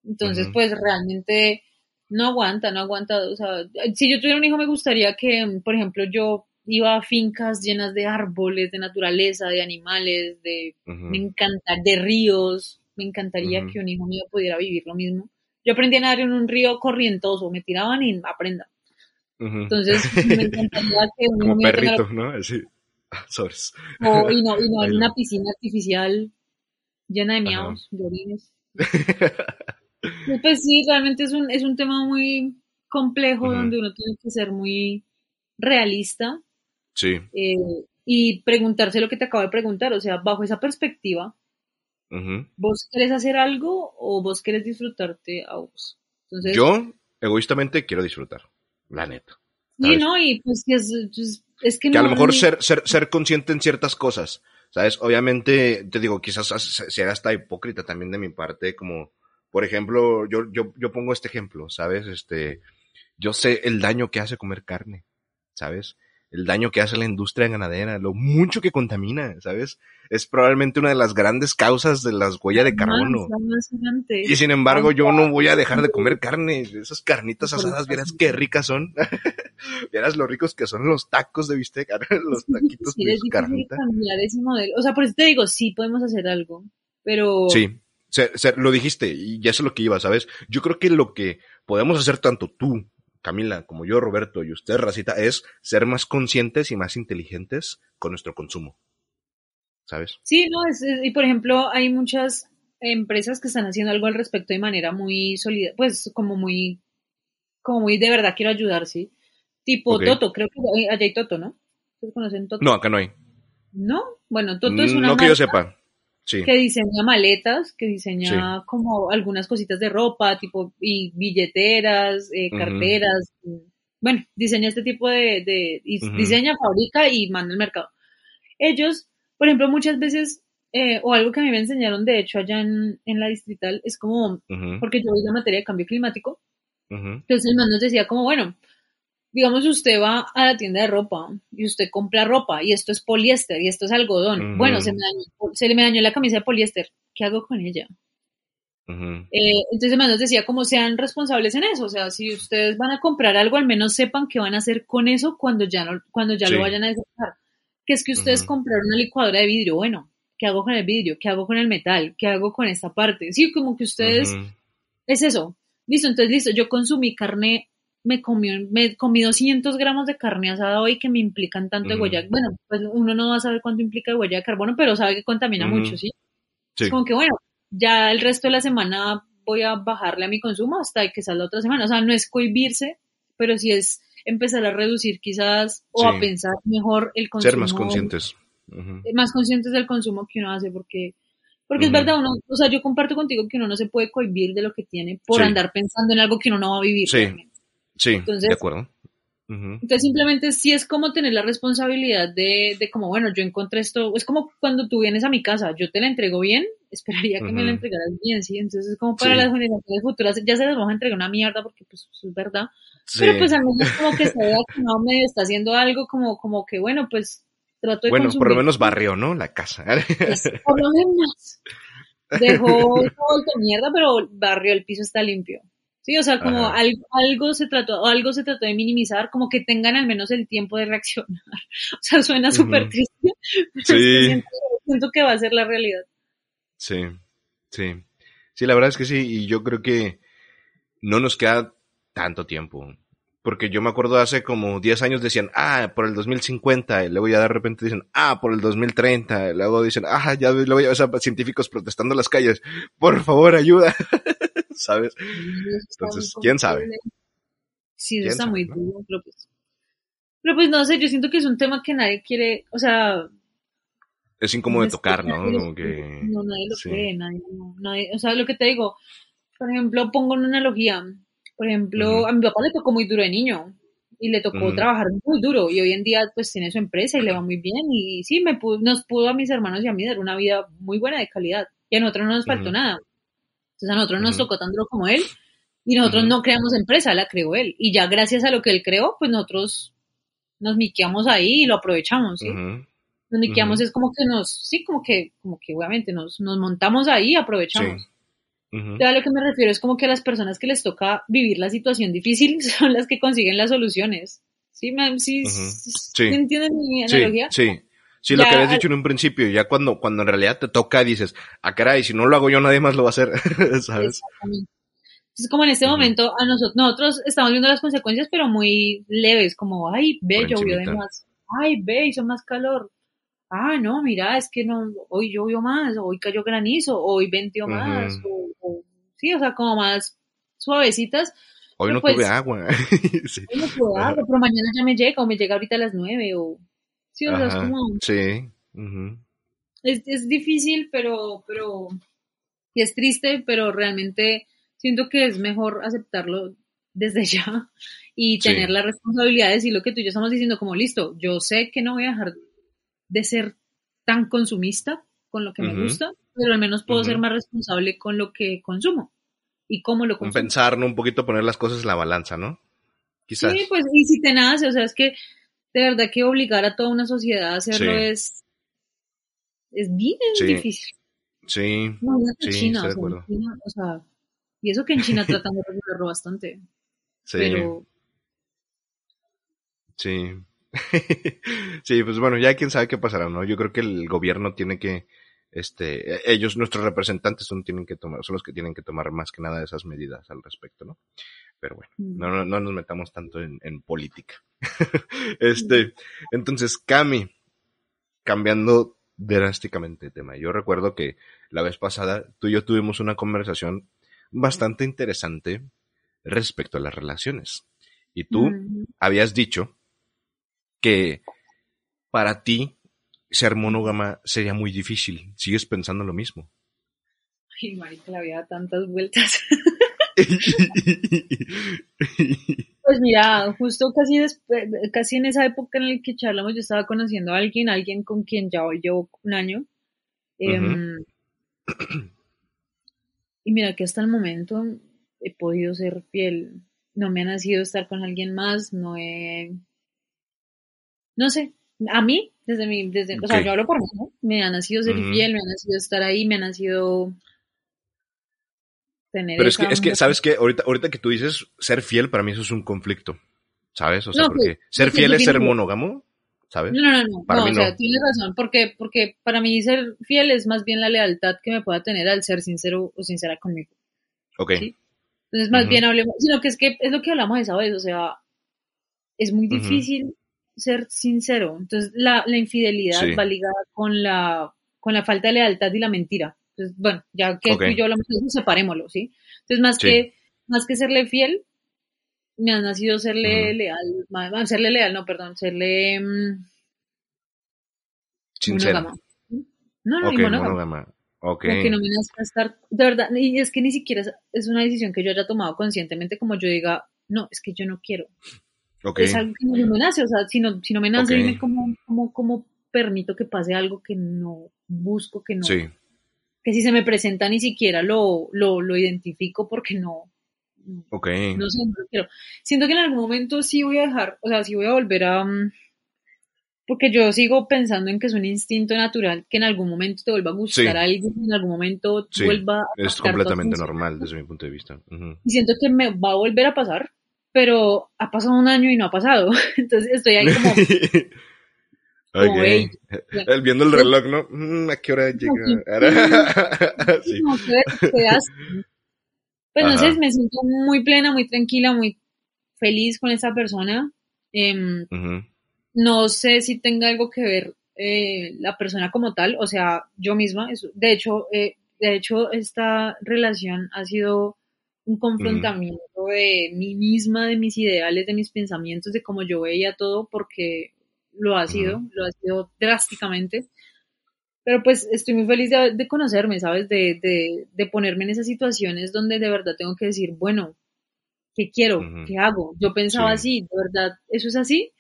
Entonces, pues realmente no aguanta, no aguanta. O sea, si yo tuviera un hijo, me gustaría que, por ejemplo, yo iba a fincas llenas de árboles, de naturaleza, de animales, de. Me encanta, de ríos. Me encantaría que un hijo mío pudiera vivir lo mismo yo aprendí a nadar en un río corrientoso, me tiraban y aprenda. Entonces, [LAUGHS] me encantaría que un Como perrito, ¿no? Así. Sobres. y no, y no en una piscina artificial llena de miaos, de orines. [LAUGHS] pues sí, realmente es un, es un tema muy complejo donde uno tiene que ser muy realista. Sí. Eh, y preguntarse lo que te acabo de preguntar, o sea, bajo esa perspectiva, ¿Vos querés hacer algo o vos querés disfrutarte a vos? Yo, egoístamente, quiero disfrutar, la neta. Sí, ¿no? Y pues es, es, que, que a lo mejor ser, ser, ser consciente en ciertas cosas, ¿sabes? Obviamente, te digo, quizás sea hasta hipócrita también de mi parte, como, por ejemplo, yo, yo, yo pongo este ejemplo, ¿sabes? Este, yo sé el daño que hace comer carne, ¿sabes? El daño que hace la industria ganadera, lo mucho que contamina, ¿sabes? Es probablemente una de las grandes causas de las huellas de carbono. Y sin embargo, yo no voy a dejar de comer carne. Esas carnitas asadas, vieras qué ricas son. [LAUGHS] vieras lo ricos que son los tacos de bistec, los taquitos de carnita. O sea, por eso te digo, sí podemos hacer algo, pero... Sí, lo dijiste y ya es lo que iba, ¿sabes? Yo creo que lo que podemos hacer tanto tú Camila, como yo, Roberto, y usted, Racita, es ser más conscientes y más inteligentes con nuestro consumo. ¿Sabes? Sí, no, es, y por ejemplo, hay muchas empresas que están haciendo algo al respecto de manera muy sólida, pues como muy, como muy de verdad quiero ayudar, sí. Tipo Toto, creo que allá hay Toto, ¿no? ¿Ustedes conocen Toto? No, acá no hay. ¿No? Bueno, Toto es una No que yo sepa. Sí. Que diseña maletas, que diseña como algunas cositas de ropa, tipo, y billeteras, eh, carteras. Bueno, diseña este tipo de, de diseña, fabrica y manda al mercado. Ellos, por ejemplo, muchas veces eh, o algo que a mí me enseñaron, de hecho, allá en, en la distrital, es como, porque yo voy la materia de cambio climático, entonces el man nos decía como, bueno, digamos usted va a la tienda de ropa y usted compra ropa y esto es poliéster y esto es algodón, bueno, se me, dañó, se me dañó la camisa de poliéster, ¿qué hago con ella? Eh, entonces man nos decía como sean responsables en eso, o sea, si ustedes van a comprar algo, al menos sepan qué van a hacer con eso cuando ya, no, cuando ya lo vayan a desechar. Que es que ustedes compraron una licuadora de vidrio, bueno, ¿qué hago con el vidrio? ¿Qué hago con el metal? ¿Qué hago con esta parte? Sí, como que ustedes, es eso. Listo, entonces listo, yo consumí carne, me comí, me comí 200 gramos de carne asada hoy que me implican tanto de huella. Bueno, pues uno no va a saber cuánto implica de huella de carbono, pero sabe que contamina mucho, ¿sí? Es como que bueno, ya el resto de la semana voy a bajarle a mi consumo hasta que salga otra semana. O sea, no es cohibirse, pero sí es empezar a reducir quizás o a pensar mejor el consumo. Ser más conscientes más conscientes del consumo que uno hace, porque, porque es verdad, uno, o sea, yo comparto contigo que uno no se puede cohibir de lo que tiene por andar pensando en algo que uno no va a vivir. Sí, sí, de acuerdo. Entonces simplemente sí es como tener la responsabilidad de, de como, bueno, yo encontré esto, es como cuando tú vienes a mi casa, yo te la entrego bien, [LAUGHS] esperaría que me la entregaras bien, ¿sí? Entonces es como para las generaciones futuras, ya se les va a entregar una mierda porque pues es verdad, pero pues al menos como que se vea que no me está haciendo algo como, como que, bueno, pues bueno, por lo menos barrió, ¿no? La casa. Pues, por lo menos. Dejó [LAUGHS] todo de mierda, pero barrió, el piso está limpio. Sí, o sea, como algo, se trató, algo se trató de minimizar, como que tengan al menos el tiempo de reaccionar. [LAUGHS] O sea, suena súper triste, sí. siento, que va a ser la realidad. Sí, sí. Sí, la verdad es que sí, y yo creo que no nos queda tanto tiempo porque yo me acuerdo hace como 10 años decían, ah, por el 2050, y luego ya de repente dicen, ah, por el 2030, y luego dicen, ah, ya luego ya ves a científicos protestando en las calles, por favor, ayuda, [LAUGHS] ¿sabes? Entonces, ¿quién sabe? Sí, eso está muy duro, pero pues, pero pues no sé, yo siento que es un tema que nadie quiere, o sea... Es incómodo de tocar, ¿no? Como que... No, nadie lo cree, nadie, nadie, o sea, lo que te digo, por ejemplo, pongo una analogía, por ejemplo, a mi papá le tocó muy duro de niño y le tocó trabajar muy duro y hoy en día pues tiene su empresa y le va muy bien y sí, me nos pudo a mis hermanos y a mí dar una vida muy buena de calidad y a nosotros no nos faltó nada. Entonces a nosotros nos tocó tan duro como él y nosotros no creamos empresa, la creó él y ya gracias a lo que él creó pues nosotros nos miqueamos ahí y lo aprovechamos, ¿sí? Nos miqueamos es como que nos, sí, como que, como que obviamente nos, nos montamos ahí y aprovechamos. Ya a lo que me refiero es como que a las personas que les toca vivir la situación difícil [LAUGHS] son las que consiguen las soluciones. ¿Sí? ¿Sí, ¿sí entienden mi analogía? Sí, sí. lo que habías dicho en un principio, ya cuando, cuando en realidad te toca dices, ah, caray, si no lo hago yo, nadie más lo va a hacer, [LAUGHS] ¿sabes? Exactamente. Entonces, como en este momento, a nosotros, nosotros estamos viendo las consecuencias, pero muy leves, como, ay, ve, llovió de más, ay, ve, hizo más calor, ah, no, mira, es que no, hoy llovió más, hoy cayó granizo, hoy venteó más, o, sí, o sea, como más suavecitas. Hoy no tuve agua. [LAUGHS] Hoy no tuve agua, pero mañana ya me llega, o me llega ahorita a las nueve, o... Sí, o sea, es como... Sí. es, es difícil, pero, pero... Y es triste, pero realmente siento que es mejor aceptarlo desde [LAUGHS] ya y tener las responsabilidades y lo que tú y yo estamos diciendo como listo, yo sé que no voy a dejar de ser tan consumista con lo que me gusta, pero al menos puedo ser más responsable con lo que consumo y cómo lo consumo. Pensar, un poquito poner las cosas en la balanza, ¿no? Quizás. Sí, pues, y si te nace, o sea, es que de verdad que obligar a toda una sociedad a hacerlo es, es bien difícil. Sí, sí, China, o, sea, China, o sea, y eso que en China [LAUGHS] tratan de regularlo bastante. Sí. Pero... Sí. [LAUGHS] sí, pues bueno, ya quién sabe qué pasará, ¿no? Yo creo que el gobierno tiene que, este, e-, ellos, nuestros representantes son, tienen que tomar, son los que tienen que tomar más que nada esas medidas al respecto, ¿no? Pero bueno, mm. no, no, nos metamos tanto en, política. [LAUGHS] este, entonces, Cami, cambiando drásticamente de tema. Yo recuerdo que la vez pasada tú y yo tuvimos una conversación bastante interesante respecto a las relaciones. Y tú habías dicho que para ti ser monógama sería muy difícil. ¿Sigues pensando lo mismo? Ay, marica, la vida tantas vueltas. [LAUGHS] pues mira, justo casi después, casi en esa época en la que charlamos, yo estaba conociendo a alguien, alguien con quien ya hoy llevo un año. Em, y mira que hasta el momento he podido ser fiel. No me ha nacido estar con alguien más, no he... No sé, a mí, desde mi, desde, o sea, yo hablo por mí, ¿no? Me ha nacido ser fiel, me ha nacido estar ahí, me ha nacido tener Pero es que, es que, ¿sabes qué? Ahorita, ahorita que tú dices ser fiel, para mí eso es un conflicto, ¿sabes? O sea, porque ser fiel es ser monógamo, ¿sabes? No, no, no, para no, o sea, tienes razón, porque, porque para mí ser fiel es más bien la lealtad que me pueda tener al ser sincero o sincera conmigo. Ok. Entonces, más bien hablemos, sino que es que es lo que hablamos esa vez, o sea, es muy difícil ser sincero. Entonces, la, la infidelidad va ligada con la, con la falta de lealtad y la mentira. Entonces, bueno, ya que tú y yo hablamos de eso, separémoslo, ¿sí? Entonces, más que, más que serle fiel, me ha nacido serle leal, serle leal, no, perdón, serle mm, sincero. No, no, okay, monógama. Porque no me nazca estar, de verdad, y es que ni siquiera es, una decisión que yo haya tomado conscientemente, como yo diga, no, es que yo no quiero. Es algo que no me nace, o sea, si no, si no me nace, dime cómo, cómo, cómo, permito que pase algo que no busco, que no. Que si se me presenta ni siquiera lo, lo, lo identifico porque no. Ok. No sé. Siento que en algún momento sí voy a dejar, o sea, sí voy a volver a. Mm, porque yo sigo pensando en que es un instinto natural que en algún momento te vuelva a gustar a alguien, en algún momento vuelva a Es completamente normal desde mi punto de vista. Y siento que me va a volver a pasar, pero ha pasado un año y no ha pasado. [LAUGHS] Entonces estoy ahí como. [LAUGHS] okay. Él viendo el reloj, ¿no? Mm, ¿A qué hora llega? sí. [LAUGHS] Pues sé, me siento muy plena, muy tranquila, muy feliz con esa persona. Eh, no sé si tenga algo que ver eh, la persona como tal, o sea, yo misma. de hecho, eh, de hecho, esta relación ha sido un confrontamiento de mí misma, de mis ideales, de mis pensamientos, de cómo yo veía todo, porque lo ha sido, lo ha sido drásticamente. Pero pues estoy muy feliz de, conocerme, ¿sabes? De, de, ponerme en esas situaciones donde de verdad tengo que decir, bueno, ¿qué quiero? ¿Qué hago? Yo pensaba así, ¿de verdad eso es así?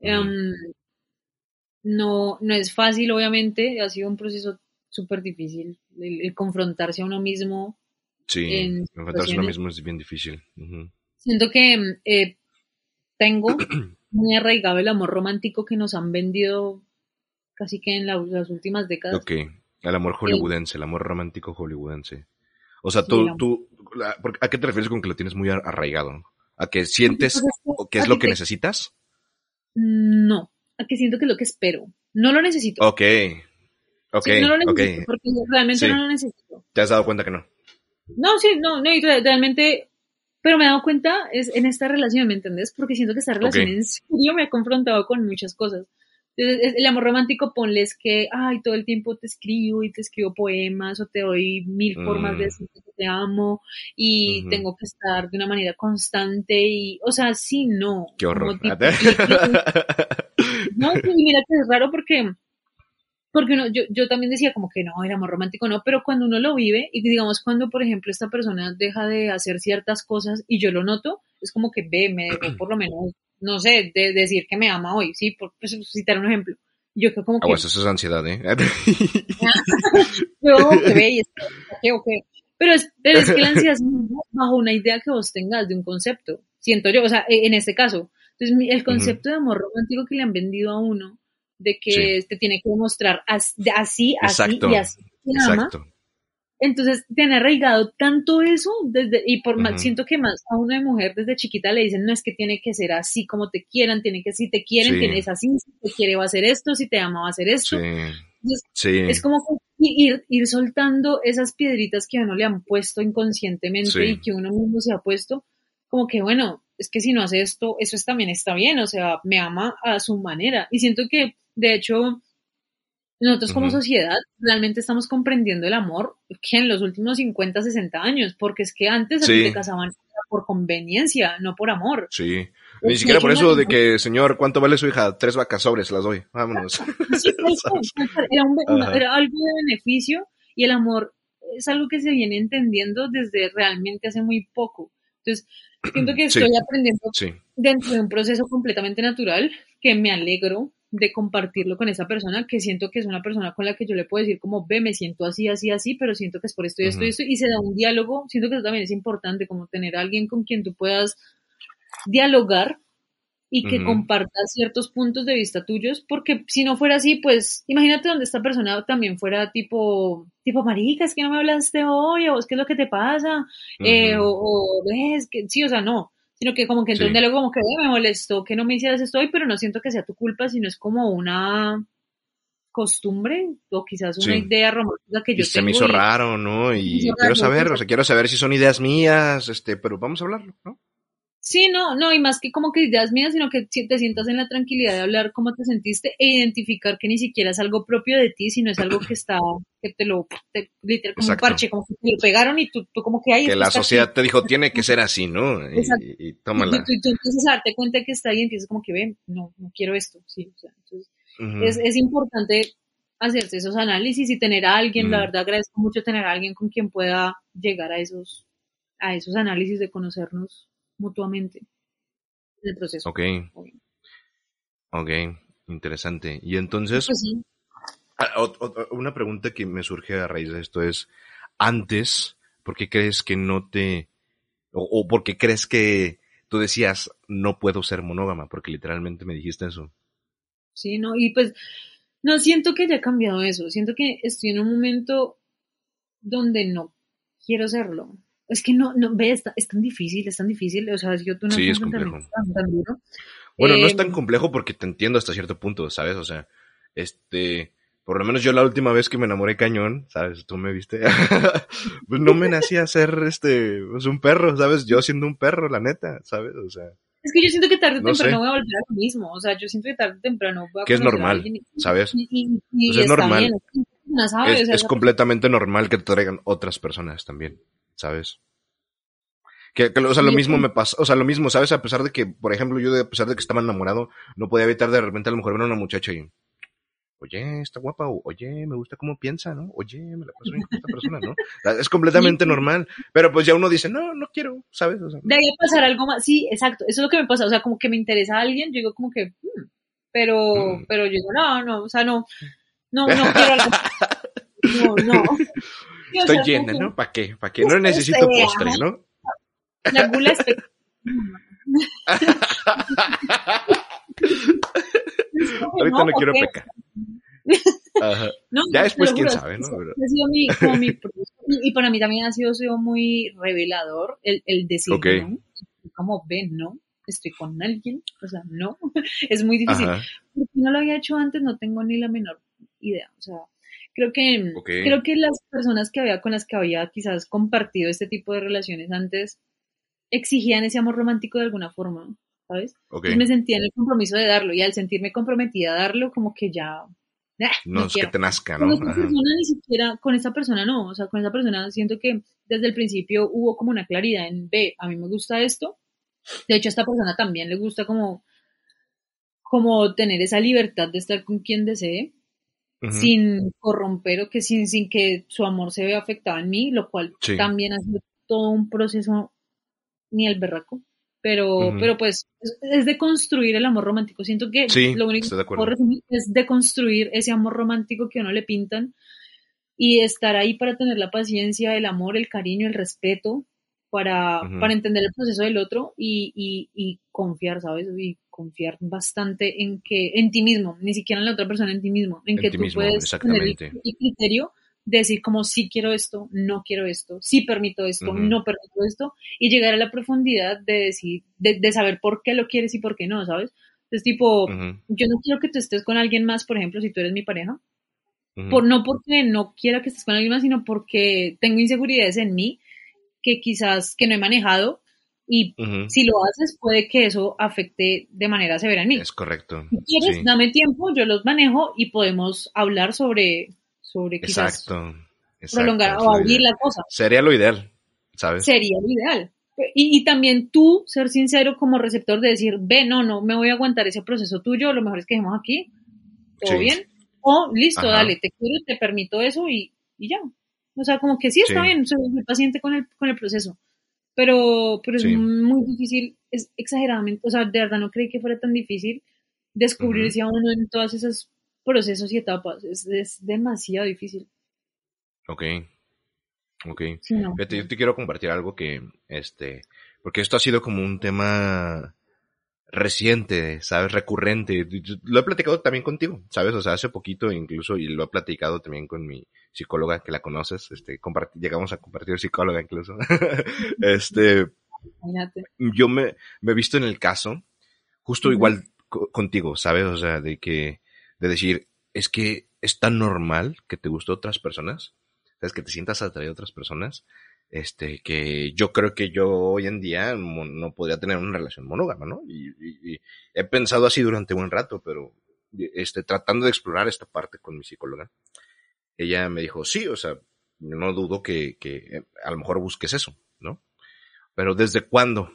Em, no, no es fácil, obviamente, ha sido un proceso súper difícil. El, confrontarse a uno mismo. Sí, confrontarse a uno mismo es bien difícil. Siento que eh, tengo [CLEARS THROAT] muy arraigado el amor romántico que nos han vendido casi que en las últimas décadas. Ok, el amor hollywoodense, el amor romántico hollywoodense. O sea, tú, tú, ¿a qué te refieres con que lo tienes muy arraigado? ¿A que sientes que es lo que necesitas? No, a que siento que es lo que espero. No lo necesito. Ok. Ok. no lo necesito porque realmente no lo necesito. ¿Te has dado cuenta que no? No, sí, no, no, realmente, pero me he dado cuenta es en esta relación, ¿me entendés? Porque siento que esta relación en serio me ha confrontado con muchas cosas. el amor romántico, ponles que, ay, todo el tiempo te escribo y te escribo poemas o te doy mil formas de mm. decir que te amo y tengo que estar de una manera constante y, o sea, sí, no. Qué horror. [LAUGHS] no, y mira que es raro porque, porque uno, yo, yo también decía como que no, el amor romántico no, pero cuando uno lo vive y digamos cuando, por ejemplo, esta persona deja de hacer ciertas cosas y yo lo noto, es como que ve, me dejó por lo menos no sé, de decir que me ama hoy, sí, por pues, citar un ejemplo. Yo creo como que... Ah, eso es ansiedad, ¿eh? [LAUGHS] yo, que ve y es. Pero es, pero es que la ansiedad es bajo una idea que vos tengas de un concepto, siento yo, o sea, e, en este caso. Entonces, el concepto de amor romántico que le han vendido a uno, de que te tiene que demostrar así, así, exacto, y así, exacto. Entonces, te han arraigado tanto eso, desde, y por más, siento que más a una mujer desde chiquita le dicen, no es que tiene que ser así como te quieran, tiene que, si te quieren, tienes así, si te quiere va a hacer esto, si te ama va a hacer esto. Sí. Es como ir, ir soltando esas piedritas que a uno le han puesto inconscientemente y que uno mismo se ha puesto, como que bueno, es que si no hace esto, eso también está bien, o sea, me ama a su manera. Y siento que, de hecho, nosotros como sociedad realmente estamos comprendiendo el amor que en los últimos 50, 60 años, porque es que antes te casaban por conveniencia, no por amor. Sí. Ni siquiera por eso de que, señor, ¿cuánto vale su hija? Tres vacas sobres, las doy. Vámonos. Sí, [LAUGHS] era, era algo de beneficio y el amor es algo que se viene entendiendo desde realmente hace muy poco. Entonces, siento que estoy aprendiendo dentro de un proceso completamente natural que me alegro de compartirlo con esa persona, que siento que es una persona con la que yo le puedo decir como, ve, me siento así, así, así, pero siento que es por esto y esto y esto, y se da un diálogo, siento que eso también es importante, como tener a alguien con quien tú puedas dialogar y que compartas ciertos puntos de vista tuyos, porque si no fuera así, pues imagínate donde esta persona también fuera tipo, tipo, marica, es que no me hablaste hoy, o es que es lo que te pasa, eh, o, ves que, sí, o sea, no, sino que como que entonces luego como que me molestó que no me hicieras esto hoy, pero no siento que sea tu culpa, sino es como una costumbre o quizás una idea romántica que yo y Se me hizo raro, ¿no? Y quiero saber, o sea, quiero saber si son ideas mías, este, pero vamos a hablarlo, ¿no? Sí, no, no, y más que como que ideas mías, sino que te sientas en la tranquilidad de hablar cómo te sentiste e identificar que ni siquiera es algo propio de ti, sino es algo que está, que te lo, te, literal, como un parche, como que te lo pegaron y tú, tú como que hay. Que la sociedad te dijo, tiene que ser así, ¿no? Y, y, tómala. Y tú, empiezas a darte cuenta que está ahí y empiezas como que, ven, no, no quiero esto, sí, o sea, entonces, es, es importante hacerse esos análisis y tener a alguien, la verdad agradezco mucho tener a alguien con quien pueda llegar a esos, a esos análisis de conocernos mutuamente en el proceso. Ok. Ok, interesante. Y entonces, pues ah, una pregunta que me surge a raíz de esto es, antes, ¿por qué crees que no te, o, o por qué crees que tú decías, no puedo ser monógama? Porque literalmente me dijiste eso. Sí, no, y pues, no siento que haya cambiado eso, siento que estoy en un momento donde no quiero serlo. Es que no, no, ve, es tan difícil, es tan difícil. O sea, yo tú no sí, es complejo. Tan, duro. Bueno, no es tan em, complejo porque te entiendo hasta cierto punto, ¿sabes? O sea, este, por lo menos yo la última vez que me enamoré cañón, ¿sabes? Tú me viste, [LAUGHS] pues no me nacía ser, este, pues un perro, ¿sabes? Yo siendo un perro, la neta, ¿sabes? O sea. Es que yo siento que tarde o temprano voy a volver a lo mismo, o sea, yo siento que tarde o temprano voy a Que es normal, ¿sabes? Y, pues es normal. es completamente normal que te traigan otras personas también. ¿Sabes? Que, o sea, lo mismo me pasa, o sea, lo mismo, ¿sabes? A pesar de que, por ejemplo, yo a pesar de que estaba enamorado, no podía evitar de repente a lo mejor ver a una muchacha y, oye, está guapa, o, oye, me gusta cómo piensa, ¿no? Oye, me la paso bien con esta persona, ¿no? Es completamente normal, pero pues ya uno dice, no, no quiero, ¿sabes? O sea, Debería pasar algo más, sí, exacto, eso es lo que me pasa, o sea, como que me interesa a alguien, yo digo como que, hmm", pero, mm. pero yo digo, no, no, o sea, no, no, no [LAUGHS] quiero algo, [LAUGHS] no, no. Estoy llena, ¿no? ¿Para qué? ¿Para qué? No necesito postre, ¿no? La gula [LAUGHS] Ahorita no, quiero pecar. ya después, quién sabe, ¿no? Ha sido mi, [LAUGHS] como mi, y para mí también ha sido, sido muy revelador el, el decir, ¿no? Como ven, ¿no? Estoy con alguien, o sea, no, [LAUGHS] es muy difícil. Porque no lo había hecho antes, no tengo ni la menor idea, o sea, Creo que, creo que las personas que había con las que había quizás compartido este tipo de relaciones antes exigían ese amor romántico de alguna forma, ¿sabes? Y me sentía en el compromiso de darlo y al sentirme comprometida a darlo, como que ya... no es que te nazca, ¿no? Con esta persona ni siquiera, con esta persona no, o sea, con esa persona siento que desde el principio hubo como una claridad en, ve, a mí me gusta esto, de hecho a esta persona también le gusta como, como tener esa libertad de estar con quien desee, sin corromper o que sin, sin que su amor se vea afectado en mí, lo cual también ha sido todo un proceso ni el berraco. Pero, pero pues es, de construir el amor romántico. Siento que lo único que puedo resumir es de construir ese amor romántico que a uno le pintan y estar ahí para tener la paciencia, el amor, el cariño, el respeto, para, para entender el proceso del otro y, y, y, confiar, ¿sabes? Y confiar bastante en que, en ti mismo, ni siquiera en la otra persona, en ti mismo, en, que tú puedes tener el, criterio de decir como sí quiero esto, no quiero esto, sí permito esto, no permito esto, y llegar a la profundidad de decir, de, de, saber por qué lo quieres y por qué no, ¿sabes? Es tipo, yo no quiero que tú estés con alguien más, por ejemplo, si tú eres mi pareja, por, no porque no quiera que estés con alguien más, sino porque tengo inseguridades en mí que quizás que no he manejado y si lo haces puede que eso afecte de manera severa en mí. Es correcto. Si quieres, dame tiempo, yo los manejo y podemos hablar sobre, sobre quizás exacto, prolongar o abrir la cosa. Sería lo ideal, ¿sabes? Sería lo ideal. Y, también tú ser sincero como receptor de decir, ve, no, no, me voy a aguantar ese proceso tuyo, lo mejor es que dejemos aquí, todo bien, o listo, dale, te quiero, te permito eso y, y, ya. O sea, como que sí está bien, soy muy paciente con el, con el proceso, pero, pero es muy difícil, es exageradamente, o sea, de verdad no creí que fuera tan difícil descubrirse a uno en todos esos procesos y etapas, es, es demasiado difícil. Ok, Ok. yo te quiero compartir algo que, este, porque esto ha sido como un tema reciente, ¿sabes? Recurrente. Lo he platicado también contigo, ¿sabes? O sea, hace poquito incluso, y lo he platicado también con mi psicóloga, que la conoces, este, llegamos a compartir psicóloga incluso. [LAUGHS] este, yo me, me he visto en el caso, justo igual contigo, ¿sabes? O sea, de que, de decir, es que es tan normal que te gustó otras personas es que te sientas atraído a otras personas, este, que yo creo que yo hoy en día no podría tener una relación monógama, ¿no? Y, he pensado así durante un rato, pero este, tratando de explorar esta parte con mi psicóloga, ella me dijo, sí, o sea, no dudo que, que eh, a lo mejor busques eso, ¿no? Pero ¿desde cuándo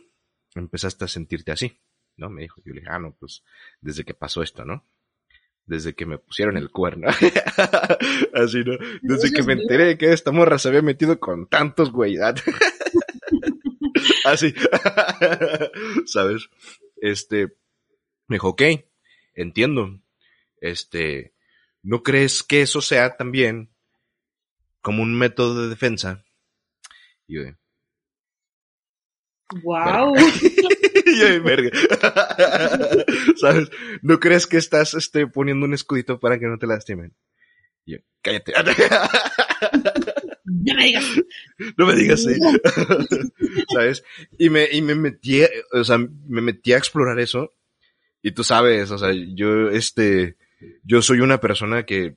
empezaste a sentirte así? ¿No? Me dijo, yo le dije, ah, no, pues desde que pasó esto, ¿no? Desde que me pusieron el cuerno. [LAUGHS] Así, ¿no? Desde que me enteré que esta morra se había metido con tantos güey. [LAUGHS] Así. [LAUGHS] ¿Sabes? Este, me dijo, ok, entiendo. Este, ¿no crees que eso sea también como un método de defensa? Y yo wow. [LAUGHS] [LAUGHS] ¿Sabes? ¿No crees que estás este, poniendo un escudito para que no te lastimen? Y yo, cállate. [LAUGHS] No me digas. No me digas, sí. ¿Sabes? Y me, y me metí, o sea, me metí a explorar eso. Y tú sabes, o sea, yo, este, yo soy una persona que,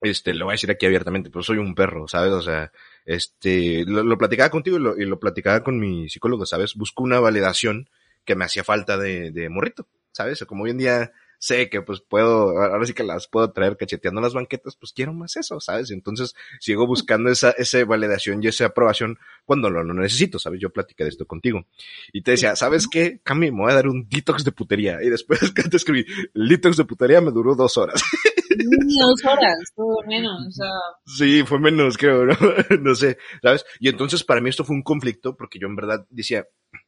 este, lo voy a decir aquí abiertamente, pero soy un perro, ¿sabes? O sea, este, lo, platicaba contigo y lo, y lo, platicaba con mi psicólogo, ¿sabes? Busco una validación que me hacía falta de, de morrito, ¿sabes? Como hoy en día sé que pues puedo, ahora sí que las puedo traer cacheteando las banquetas, pues quiero más eso, ¿sabes? Entonces sigo buscando esa, esa validación y esa aprobación cuando lo, necesito, ¿sabes? Yo platicé de esto contigo. Y te decía, ¿sabes qué? Cami, me voy a dar un detox de putería. Y después [LAUGHS] que te escribí, el detox de putería me duró dos horas. [LAUGHS] dos horas, todo menos, o sea. Sí, fue menos, creo, ¿no? [LAUGHS] no sé, ¿sabes? Y entonces para mí esto fue un conflicto porque yo en verdad decía, ¿qué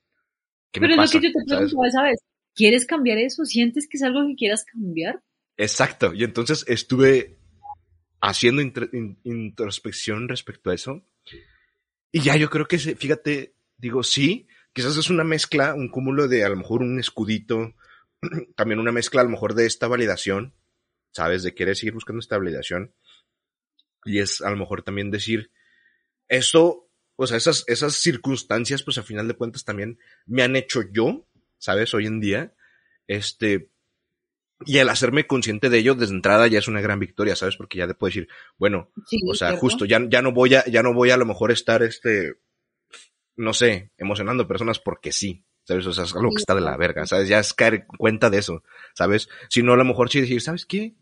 Pero pasa? es lo que yo te pregunto, ¿sabes? ¿Quieres cambiar eso? ¿Sientes que es algo que quieras cambiar? Exacto. Y entonces estuve haciendo introspección respecto a eso. Y ya yo creo que, fíjate, digo, sí, quizás es una mezcla, un cúmulo de a lo mejor un escudito, [CLEARS THROAT] también una mezcla a lo mejor de esta validación, ¿sabes? De querer seguir buscando esta validación. Y es a lo mejor también decir, eso, o sea, esas, esas circunstancias, pues a final de cuentas también me han hecho yo ¿sabes? Hoy en día, este, y el hacerme consciente de ello desde entrada ya es una gran victoria, ¿sabes? Porque ya te puedo decir, bueno, o sea, justo, ya, ya no voy a, ya no voy a, lo mejor estar, este, no sé, emocionando personas porque sí, ¿sabes? O sea, es algo que está de la verga, ¿sabes? Ya es caer cuenta de eso, ¿sabes? Si no, a lo mejor sí decir, ¿sabes qué?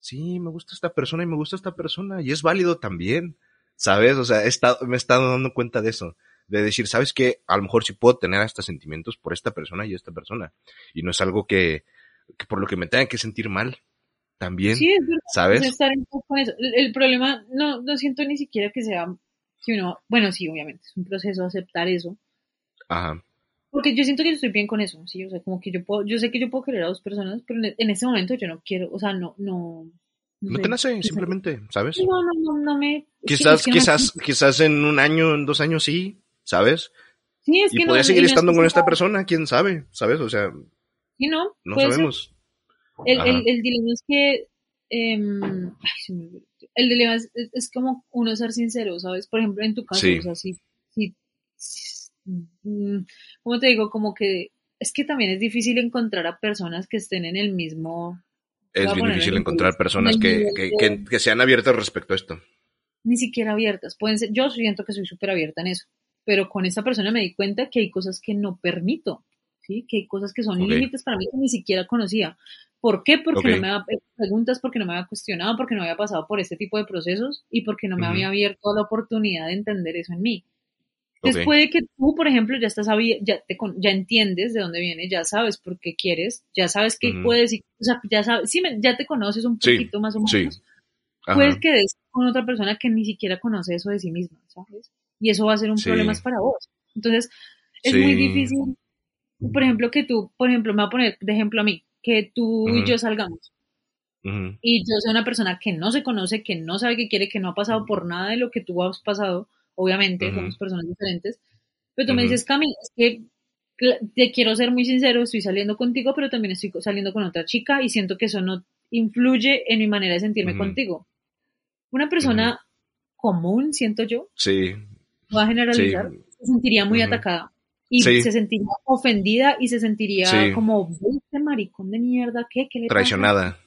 Sí, me gusta esta persona y me gusta esta persona y es válido también, ¿sabes? O sea, he estado, me he estado dando cuenta de eso de decir, ¿sabes qué? A lo mejor sí puedo tener hasta sentimientos por esta persona y esta persona. Y no es algo que, por lo que me tenga que sentir mal. También, sí, es verdad, ¿sabes? Estar en con eso. El, problema, no, no siento ni siquiera que sea, que uno, bueno, sí, obviamente, es un proceso aceptar eso. Ajá. Porque yo siento que yo estoy bien con eso, sí, o sea, como que yo puedo, yo sé que yo puedo querer a dos personas, pero en, ese momento yo no quiero, o sea, no, no, no te nace, simplemente, ¿sabes? No, no, no, no me. Quizás, quizás, quizás en un año, en dos años sí, ¿sabes? Sí, es y podría seguir estando con esta persona, quién sabe, ¿sabes? O sea, sí, no, no sabemos. El, el, el, dilema es que eh, el dilema es, es, como uno ser sincero, ¿sabes? Por ejemplo, en tu caso, o sea, sí, sí, mm, ¿cómo te digo? Como que es que también es difícil encontrar a personas que estén en el mismo... Es bien difícil encontrar personas que, que, que, que, sean abiertas respecto a esto. Ni siquiera abiertas. Pueden ser, yo siento que soy súper abierta en eso pero con esta persona me di cuenta que hay cosas que no permito, ¿sí? Que hay cosas que son límites para mí que ni siquiera conocía. ¿Por qué? Porque no me había preguntas, porque no me había cuestionado, porque no había pasado por este tipo de procesos y porque no me había abierto la oportunidad de entender eso en mí. Entonces puede que tú, por ejemplo, ya estás ya, te, ya entiendes de dónde viene, ya sabes por qué quieres, ya sabes qué puedes, y, o sea, ya sabes, sí, ya te conoces un poquito más o menos. Sí. Puedes que des con otra persona que ni siquiera conoce eso de sí misma, ¿sabes? Y eso va a ser un problema para vos. Entonces, es muy difícil, por ejemplo, que tú, por ejemplo, me voy a poner de ejemplo a mí, que tú y yo salgamos. Y yo soy una persona que no se conoce, que no sabe qué quiere, que no ha pasado por nada de lo que tú has pasado obviamente somos personas diferentes, pero tú me dices, Cami, es que te quiero ser muy sincero, estoy saliendo contigo, pero también estoy saliendo con otra chica y siento que eso no influye en mi manera de sentirme contigo. Una persona común, siento yo, sí. va a generalizar, se sentiría muy atacada y se sentiría ofendida y se sentiría como, este maricón de mierda, ¿qué? ¿Qué le Traicionada.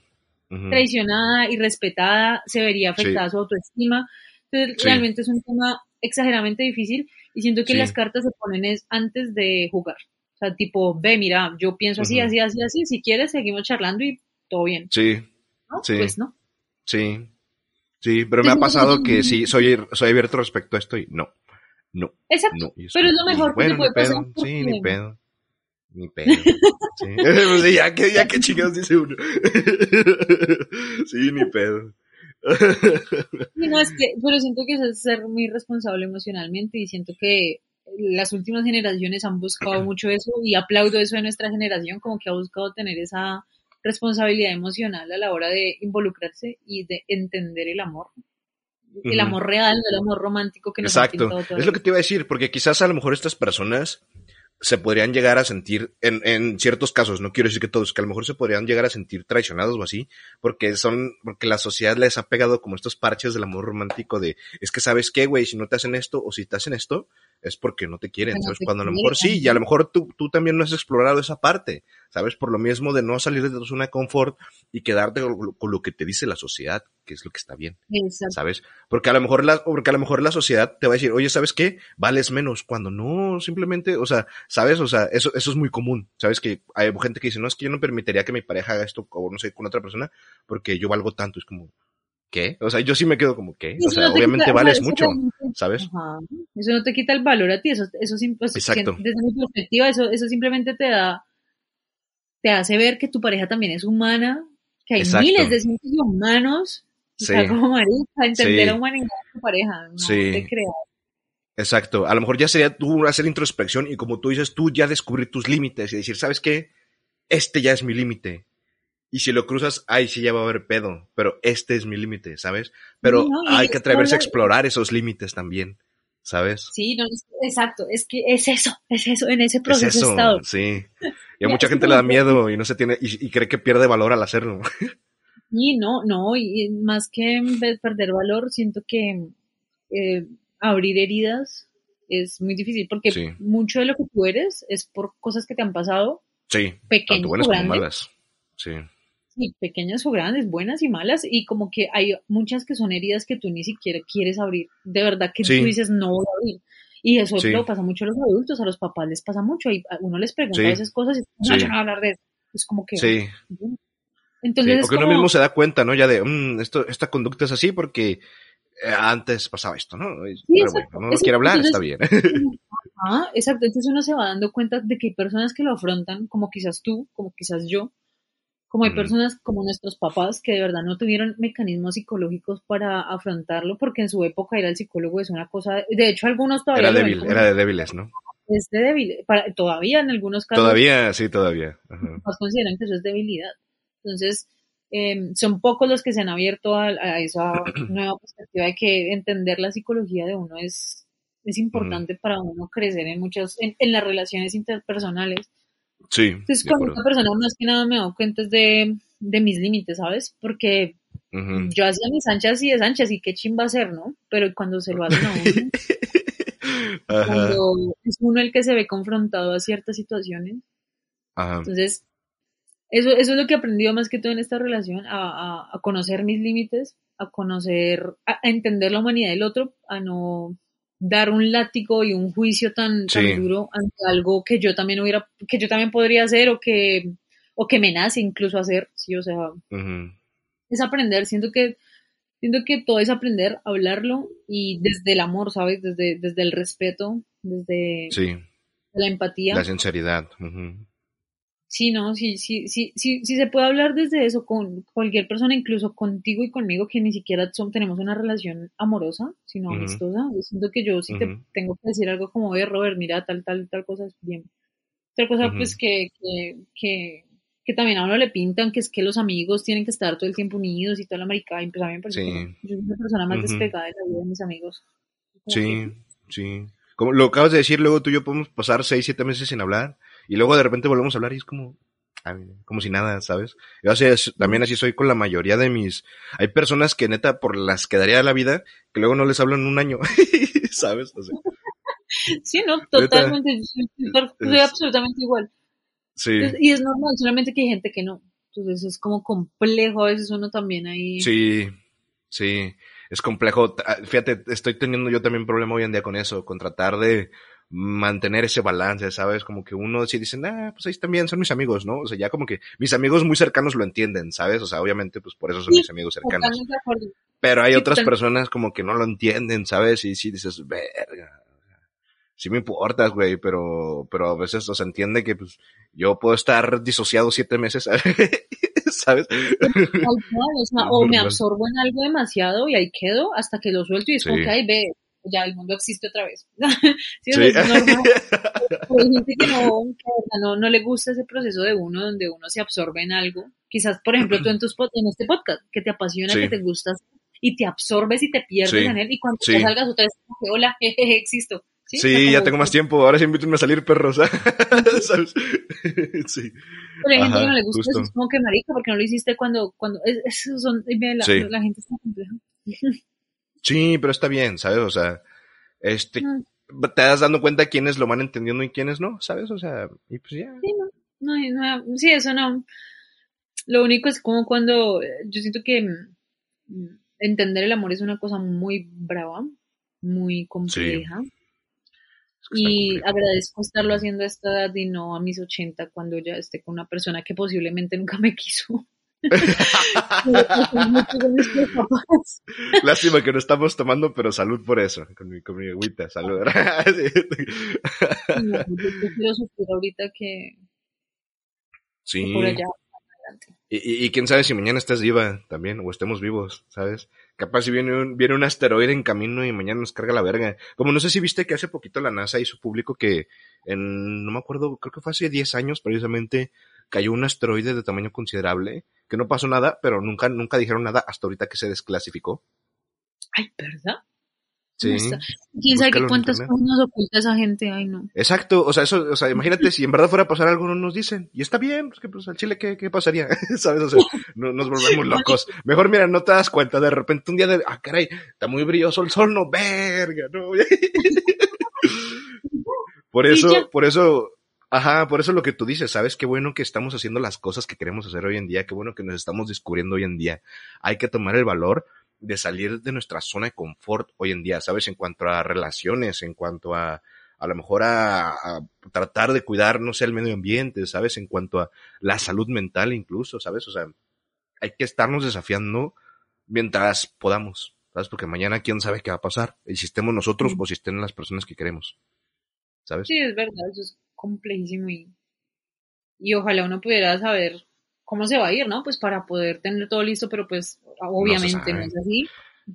Traicionada y respetada, se vería afectada su autoestima. Entonces, realmente es un tema exageradamente difícil y siento que las cartas se ponen es antes de jugar. O sea, tipo, ve, mira, yo pienso así, así, así, así, si quieres seguimos charlando y todo bien. Sí. ¿No? Sí. Pues no. Sí. Sí, pero me ha pasado que sí, soy, soy abierto respecto a esto y no. No. Exacto. pero es lo mejor que te puede pasar. Sí, ni pedo. Ni pedo. Sí. [LAUGHS] Pues ya que, ya que chingados dice uno. [LAUGHS] sí, ni pedo [LAUGHS] no, es que, pero siento que es ser muy responsable emocionalmente y siento que las últimas generaciones han buscado mucho eso y aplaudo eso de nuestra generación, como que ha buscado tener esa responsabilidad emocional a la hora de involucrarse y de entender el amor. El amor real, el amor romántico que nos Exacto. es lo que te iba a decir, porque quizás a lo mejor estas personas se podrían llegar a sentir, en, en ciertos casos, no quiero decir que todos, que a lo mejor se podrían llegar a sentir traicionados o así, porque son, porque la sociedad les ha pegado como estos parches del amor romántico de, es que sabes qué, güey, si no te hacen esto o si te hacen esto, es porque no te quieren, ¿sabes? Cuando a lo mejor sí, y a lo mejor tú, tú también no has explorado esa parte, ¿sabes? Por lo mismo de no salir de tu zona de confort y quedarte con, lo que te dice la sociedad, que es lo que está bien, ¿sabes? Porque a lo mejor la, porque a lo mejor la sociedad te va a decir, oye, ¿sabes qué? Vales menos, cuando no, simplemente, o sea, ¿sabes? O sea, eso, eso es muy común, ¿sabes? Que hay gente que dice, no, es que yo no permitiría que mi pareja haga esto, o no sé, con otra persona, porque yo valgo tanto, es como, ¿qué? O sea, yo sí me quedo como, ¿qué? O sea, obviamente vales mucho, ¿sabes? Eso no te quita el valor a ti, eso, eso pues, Exacto. desde mi perspectiva, eso, eso simplemente te da, te hace ver que tu pareja también es humana, que hay miles de cientos humanos, sí. como marica, entender la humanidad de tu pareja, no sí. te creas. Exacto, a lo mejor ya sería tú hacer introspección y como tú dices, tú ya descubrir tus límites y decir, ¿sabes qué? Este ya es mi límite y si lo cruzas, ay, sí ya va a haber pedo, pero este es mi límite, ¿sabes? Pero hay que atreverse a explorar esos límites también, ¿sabes? Sí, no, exacto, es que es eso, es eso, en ese proceso es eso, estado. Sí. Y a mucha gente le da miedo y no se tiene, y, cree que pierde valor al hacerlo. Y no, no, y más que perder valor, siento que eh, abrir heridas es muy difícil porque mucho de lo que tú eres es por cosas que te han pasado. Sí, tanto buenas como malas. Sí pequeñas o grandes, buenas y malas, y como que hay muchas que son heridas que tú ni siquiera quieres abrir. De verdad que tú dices, no voy a abrir. Y eso lo pasa mucho a los adultos, a los papás les pasa mucho, y uno les pregunta esas cosas y no, yo no voy a hablar de eso. Es como que... Sí. Entonces, porque uno mismo se da cuenta, ¿no? Ya de, mm, esto, esta conducta es así porque eh, antes pasaba esto, ¿no? Pero bueno, no quiere hablar, está bien. [LAUGHS] Ajá, exacto. Entonces uno se va dando cuenta de que hay personas que lo afrontan, como quizás tú, como quizás yo, como hay personas como nuestros papás que de verdad no tuvieron mecanismos psicológicos para afrontarlo, porque en su época ir al psicólogo es una cosa, de hecho algunos todavía... Era débil, era de débiles, ¿no? Es de débil, todavía en algunos casos... Todavía, sí, todavía. Nos consideran que eso es debilidad. Entonces, em, son pocos los que se han abierto a, esa [CLEARS THROAT] nueva perspectiva de que entender la psicología de uno es, es importante para uno crecer en muchas, en las relaciones interpersonales Sí. Entonces, con esta persona más que nada me doy cuenta de, de mis límites, ¿sabes? Porque yo hacía mis anchas y desanchas y qué chimba hacer, ¿no? Pero cuando se lo hacen a uno, cuando es uno el que se ve confrontado a ciertas situaciones. Entonces, eso, eso es lo que he aprendido más que todo en esta relación, a, a, conocer mis límites, a conocer, a entender la humanidad del otro, a no dar un látigo y un juicio tan, duro ante algo que yo también hubiera, que yo también podría hacer o que, o que me nace incluso hacer, sí, o sea, es aprender, siento que Siento que todo es aprender a hablarlo y desde el amor, ¿sabes? Desde, desde el respeto, desde la empatía. La sinceridad. Sí, no, sí, sí, sí, sí, sí se puede hablar desde eso con cualquier persona, incluso contigo y conmigo, que ni siquiera son, tenemos una relación amorosa, sino amistosa. siento que yo sí te tengo que decir algo como, oye, Robert, mira, tal, tal, tal cosa es bien. Tal cosa, pues, que, que, que, que, también a uno le pintan, que es que los amigos tienen que estar todo el tiempo unidos y toda la americana, y pues a mí me parece que yo soy una persona más despegada de la vida de mis amigos. sí, sí. Como lo acabas de decir, luego tú y yo podemos pasar seis, siete meses sin hablar y luego de repente volvemos a hablar y es como, como si nada, ¿sabes? Yo así también así soy con la mayoría de mis... Hay personas que neta por las que daría la vida, que luego no les hablo en un año, [LAUGHS] ¿sabes? [LAUGHS] sí, no, totalmente, soy, absolutamente igual. Sí. y es normal, solamente que hay gente que no. Entonces es como complejo a veces uno también ahí. Sí, sí, es complejo. Ah, fíjate, estoy teniendo yo también problema hoy en día con eso, con tratar de mantener ese balance, ¿sabes? Como que uno sí dice, ah, pues ahí también son mis amigos, ¿no? O sea, ya como que mis amigos muy cercanos lo entienden, ¿sabes? O sea, obviamente, pues por eso son mis amigos cercanos. Pero hay otras personas como que no lo entienden, ¿sabes? Y sí dices, verga. Sí me importas, güey, pero, pero a veces, o sea, entiende que pues yo puedo estar disociado siete meses, [LAUGHS] ¿sabes? o, me absorbo en algo demasiado y ahí quedo hasta que lo suelto y es como que ahí ve, ya el mundo existe otra vez. [LAUGHS] sí, Es normal. [LAUGHS] hay gente que no, no, le gusta ese proceso de uno donde uno se absorbe en algo. Quizás, por ejemplo, tú en, tus, en este podcast, que te apasiona, que te gusta y te absorbes y te pierdes en él y cuando te salgas otra vez, hola, [LAUGHS] jejeje, existo. Sí, ya tengo más tiempo, ahora sí invítame a salir, perros. ¿Sabes? sí. Pero hay gente que no le gusta eso, es como que marica, porque no lo hiciste cuando, cuando, eso son, la, la gente está compleja. Sí, pero está bien, ¿sabes? O sea, este, te das dando cuenta quiénes lo van entendiendo y quiénes no, ¿sabes? O sea, y pues ya. Sí, no, no, sí, eso no. Lo único es como cuando eh, yo siento que mm, entender el amor es una cosa muy brava, muy compleja. Y agradezco estarlo haciendo a esta edad y no a mis 80 cuando ya esté con una persona que posiblemente nunca me quiso. [LAUGHS] Lástima que no estamos tomando, pero salud por eso, con mi, con mi agüita, salud. quiero [LAUGHS] sufrir ahorita que... Sí. Y, y, quién sabe si mañana estás viva también, o estemos vivos, ¿sabes? Capaz si viene un, viene un asteroide en camino y mañana nos carga la verga. Como no sé si viste que hace poquito la NASA hizo público que en, no me acuerdo, creo que fue hace 10 años precisamente, cayó un asteroide de tamaño considerable, que no pasó nada, pero nunca, nunca dijeron nada hasta ahorita que se desclasificó. Ay, ¿verdad? Sí. ¿Quién sabe qué cuántas cosas nos oculta esa gente? Ay, no. Exacto, o sea, eso, o sea, imagínate si en verdad fuera a pasar algo, no nos dicen. Y está bien, pues que pues al Chile, ¿qué, qué pasaría? [LAUGHS] ¿Sabes? O sea, no, nos volvemos locos. Mejor, mira, no te das cuenta, de repente un día de, ah, caray, está muy brilloso el sol, no, verga, no. [LAUGHS] [LAUGHS] por eso, por eso, Ajá, por eso lo que tú dices, ¿sabes? Qué bueno que estamos haciendo las cosas que queremos hacer hoy en día, qué bueno que nos estamos descubriendo hoy en día. Hay que tomar el valor de salir de nuestra zona de confort hoy en día, ¿sabes? En cuanto a relaciones, en cuanto a a lo mejor a, tratar de cuidar, no sé, el medio ambiente, ¿sabes? En cuanto a la salud mental incluso, ¿sabes? O sea, hay que estarnos desafiando mientras podamos, ¿sabes? Porque mañana quién sabe qué va a pasar, si estemos nosotros o si estén las personas que queremos, ¿sabes? Sí, es verdad, eso es complejísimo y, y ojalá uno pudiera saber cómo se va a ir, ¿no? Pues para poder tener todo listo, pero pues obviamente no, es así.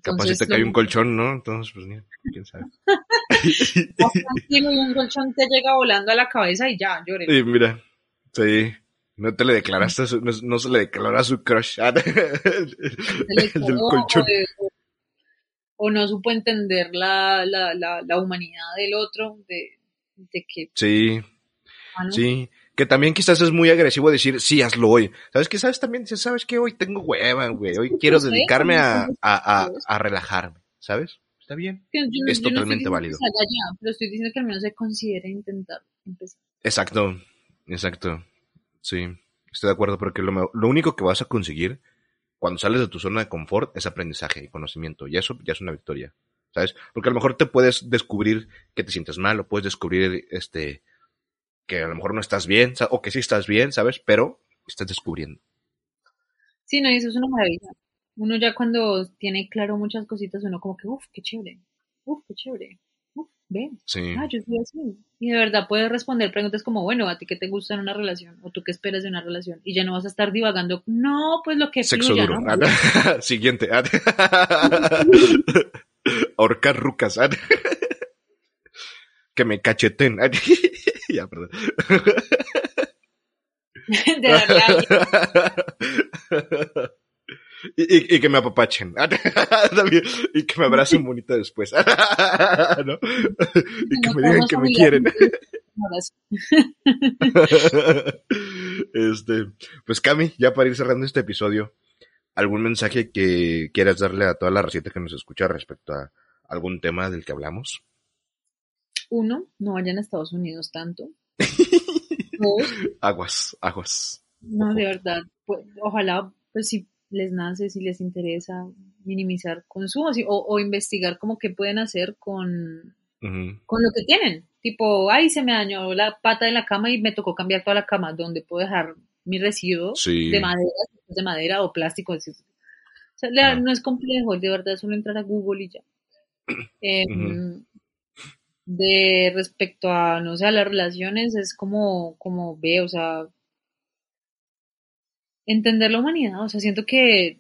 Capaz si te cae un colchón, ¿no? Entonces, pues quién sabe. [LAUGHS] y un colchón te llega volando a la cabeza y ya, lloré. Sí, mira, sí. No te le declaraste, no, se le declaró a su crush. [LAUGHS] del colchón. O, no supo entender la, la, la, la humanidad del otro, de, de que... Sí, Sí, que también quizás es muy agresivo decir, sí, hazlo hoy. ¿Sabes qué? ¿Sabes también? ¿Sabes que Hoy tengo hueva, güey. Hoy quiero dedicarme a, a, a, relajarme, ¿sabes? Está bien. es totalmente válido. pero estoy diciendo que al menos se considere intentar empezar. Exacto, exacto. Sí, estoy de acuerdo porque lo, lo único que vas a conseguir cuando sales de tu zona de confort es aprendizaje y conocimiento. Y eso ya es una victoria, ¿sabes? Porque a lo mejor te puedes descubrir que te sientes mal o puedes descubrir este que a lo mejor no estás bien, o que sí estás bien, ¿sabes? Pero estás descubriendo. Sí, no, eso es una maravilla. Uno ya cuando tiene claro muchas cositas, uno como que, uff, qué chévere, uff, qué chévere, uff, ven, sí. ah, yo soy así. Y de verdad puedes responder preguntas como, bueno, ¿a ti qué te gusta en una relación? ¿O tú qué esperas de una relación? Y ya no vas a estar divagando, no, pues lo que Sexo duro. ¿no? [LAUGHS] Siguiente. [LAUGHS] [LAUGHS] Ahorcar rucas. Que me cacheten. [LAUGHS] ya, perdón. [LAUGHS] de [LAUGHS] y, y, que me apapachen. y que me abracen bonito después. ¿No? Y que me digan que me quieren. este, pues Cami, ya para ir cerrando este episodio, ¿algún mensaje que quieras darle a toda la receta que nos escucha respecto a algún tema del que hablamos? Uno, no vayan a Estados Unidos tanto. [LAUGHS] aguas, aguas. No, de verdad. Pues, ojalá, pues si les nace, si les interesa minimizar consumos o, o investigar cómo que pueden hacer con, con lo que tienen. Tipo, ay, se me dañó la pata de la cama y me tocó cambiar toda la cama. ¿Dónde puedo dejar mi residuo de madera, de madera o plástico? O sea, no es complejo, de verdad, solo entrar a Google y ya. [CLEARS THROAT] de respecto a, no sé, a las relaciones, es como, como ve, o sea, entender la humanidad, o sea, siento que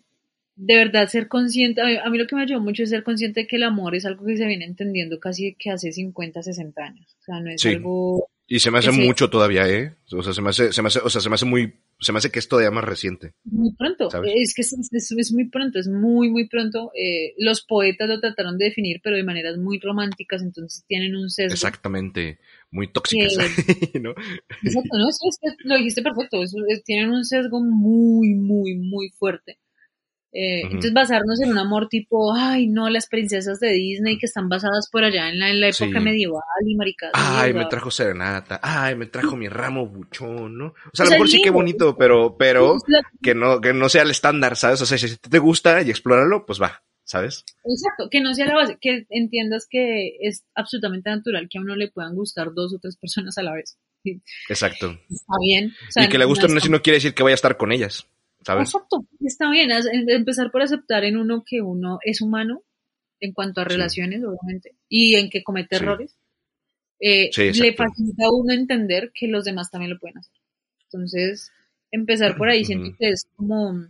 de verdad ser consciente, a mí, lo que me ayudó mucho es ser consciente de que el amor es algo que se viene entendiendo casi que hace 50, 60 años, o sea, no es algo... Y se me hace mucho todavía, ¿eh? O sea, se me hace, se me hace, o sea, se me hace muy se me hace que es todavía más reciente. Muy pronto, es que es, es, muy pronto, es muy, muy pronto. Eh, los poetas lo trataron de definir, pero de maneras muy románticas, entonces tienen un sesgo. Exactamente, muy tóxicas, [LAUGHS] ¿no? Exacto, no, es que lo dijiste perfecto, tienen un sesgo muy, muy, muy fuerte. Eh, entonces basarnos en un amor tipo, ay no, las princesas de Disney que están basadas por allá en la, en la época medieval y maricas. Ay, me trajo serenata, ay, me trajo mi ramo buchón, ¿no? O sea, a lo mejor sí que bonito, pero, pero que no, que no sea el estándar, ¿sabes? O sea, si te gusta y explóralo, pues va, ¿sabes? Exacto, que no sea la base, que entiendas que es absolutamente natural que a uno le puedan gustar dos o tres personas a la vez. Exacto. Está bien. y que le gusten no, no quiere decir que vaya a estar con ellas. Exacto, está bien. Empezar por aceptar en uno que uno es humano en cuanto a relaciones, obviamente, y en que comete errores. Eh, le facilita a uno entender que los demás también lo pueden hacer. Entonces, empezar por ahí, siento que es como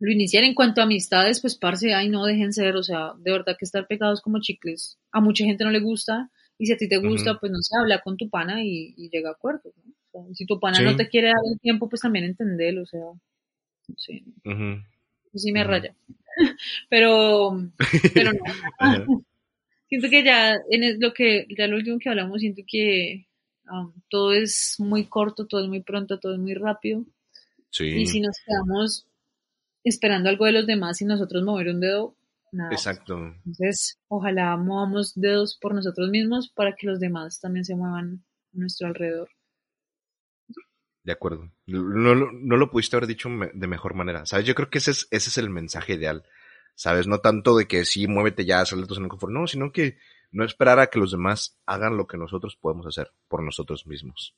lo iniciar en cuanto a amistades, pues parce, ay no, dejen ser, o sea, de verdad que estar pegados como chicles, a mucha gente no le gusta, y si a ti te gusta, pues no sé, habla con tu pana y, llega a acuerdos, si tu pana no te quiere dar el tiempo, pues también entenderlo, o sea, Sí. Sí me raya. [LAUGHS] pero, pero no. [LAUGHS] siento que ya en lo que, ya lo último que hablamos, siento que um, todo es muy corto, todo es muy pronto, todo es muy rápido. Sí. Y si nos quedamos esperando algo de los demás y nosotros mover un dedo, nada. Exacto. Entonces, ojalá movamos dedos por nosotros mismos para que los demás también se muevan a nuestro alrededor. De acuerdo. No, no, lo pudiste haber dicho de mejor manera. ¿Sabes? Yo creo que ese es, ese es el mensaje ideal. ¿Sabes? No tanto de que sí, muévete ya, sal de tu confort. No, sino que no esperar a que los demás hagan lo que nosotros podemos hacer por nosotros mismos.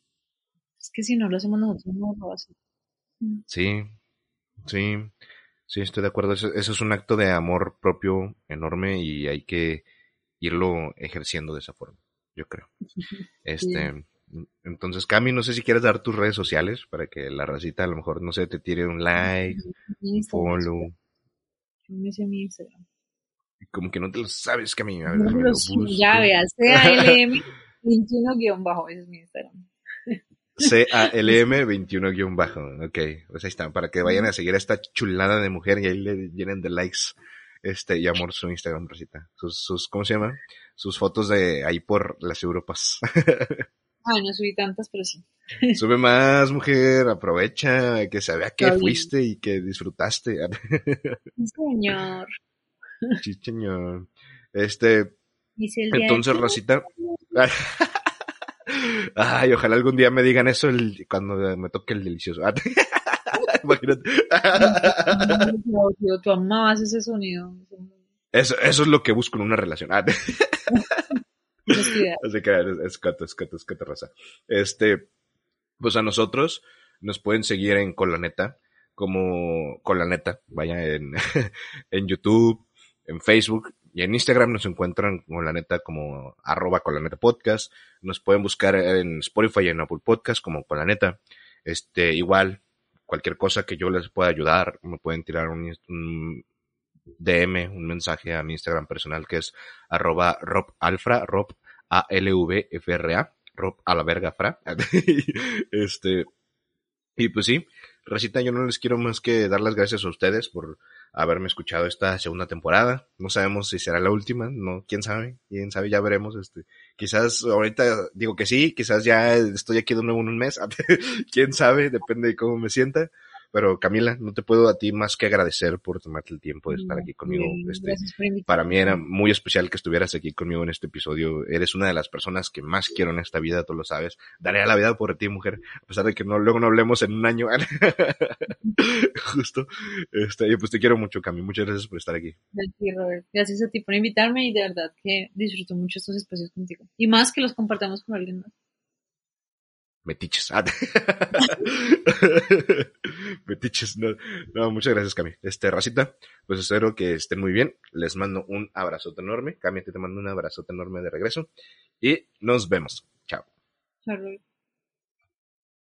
Es que si no lo hacemos nosotros, no lo hacemos. Mm. Sí, sí, sí, estoy de acuerdo. Eso, eso es un acto de amor propio enorme y hay que irlo ejerciendo de esa forma, yo creo. [LAUGHS] Este, entonces, Cami, no sé si quieres dar tus redes sociales para que la racita a lo mejor, no sé, te tire un like, un follow. me sé mi Instagram. Como que no te lo sabes, Cami. A ver, no lo ya veas, [LAUGHS] CALM21-bajo, ese es mi Instagram. CALM21-bajo, ok, pues ahí está, para que vayan a seguir a esta chulada de mujer y ahí le llenen de likes este y amor su Instagram, Rosita. Sus, sus, ¿cómo se llama? Sus fotos de ahí por las Europas. [LAUGHS] Ay, no subí tantas, pero sí. Sube más, mujer, aprovecha, que se vea que fuiste y que disfrutaste. señor. Sí, señor. Este, entonces, Rosita. Ay, ojalá algún día me digan eso cuando me toque el delicioso. [LAUGHS] Imagínate. Tu amabas ese sonido. Eso, eso es lo que busco en una relación. [LAUGHS] [LAUGHS] Así que es es cato, es cato raza. Este, pues a nosotros nos pueden seguir en Colaneta, como con la neta. Vaya en, [LAUGHS] en YouTube, en Facebook y en Instagram nos encuentran con la neta como arroba con la neta podcast. Nos pueden buscar en Spotify y en Apple Podcast como con la neta. Este, igual, cualquier cosa que yo les pueda ayudar, me pueden tirar un, DM, un mensaje a mi Instagram personal que es arroba robalfra, rob A-L-V-F-R-A, rob a la verga fra. [LAUGHS] este, y pues sí, Recita, yo no les quiero más que dar las gracias a ustedes por haberme escuchado esta segunda temporada. No sabemos si será la última, no, quién sabe, quién sabe, ya veremos. Este, quizás ahorita digo que sí, quizás ya estoy aquí de nuevo en un mes, [LAUGHS] quién sabe, depende de cómo me sienta. Pero Camila, no te puedo a ti más que agradecer por tomarte el tiempo de estar aquí conmigo. Este, para mí era muy especial que estuvieras aquí conmigo en este episodio. Eres una de las personas que más quiero en esta vida, tú lo sabes. Daré a la vida por ti, mujer, a pesar de que no, luego no hablemos en un año. [LAUGHS] Justo. Este, pues te quiero mucho, Cami. Muchas gracias por estar aquí. Gracias a ti por invitarme y de verdad que disfruto mucho estos espacios contigo. Y más que los compartamos con alguien más metiches. Ah, [LAUGHS] metiches, no, no, muchas gracias, Cami. Este, racita, pues espero que estén muy bien. Les mando un abrazote enorme. Cami, te mando un abrazote enorme de regreso. Y nos vemos. Chao. Chao.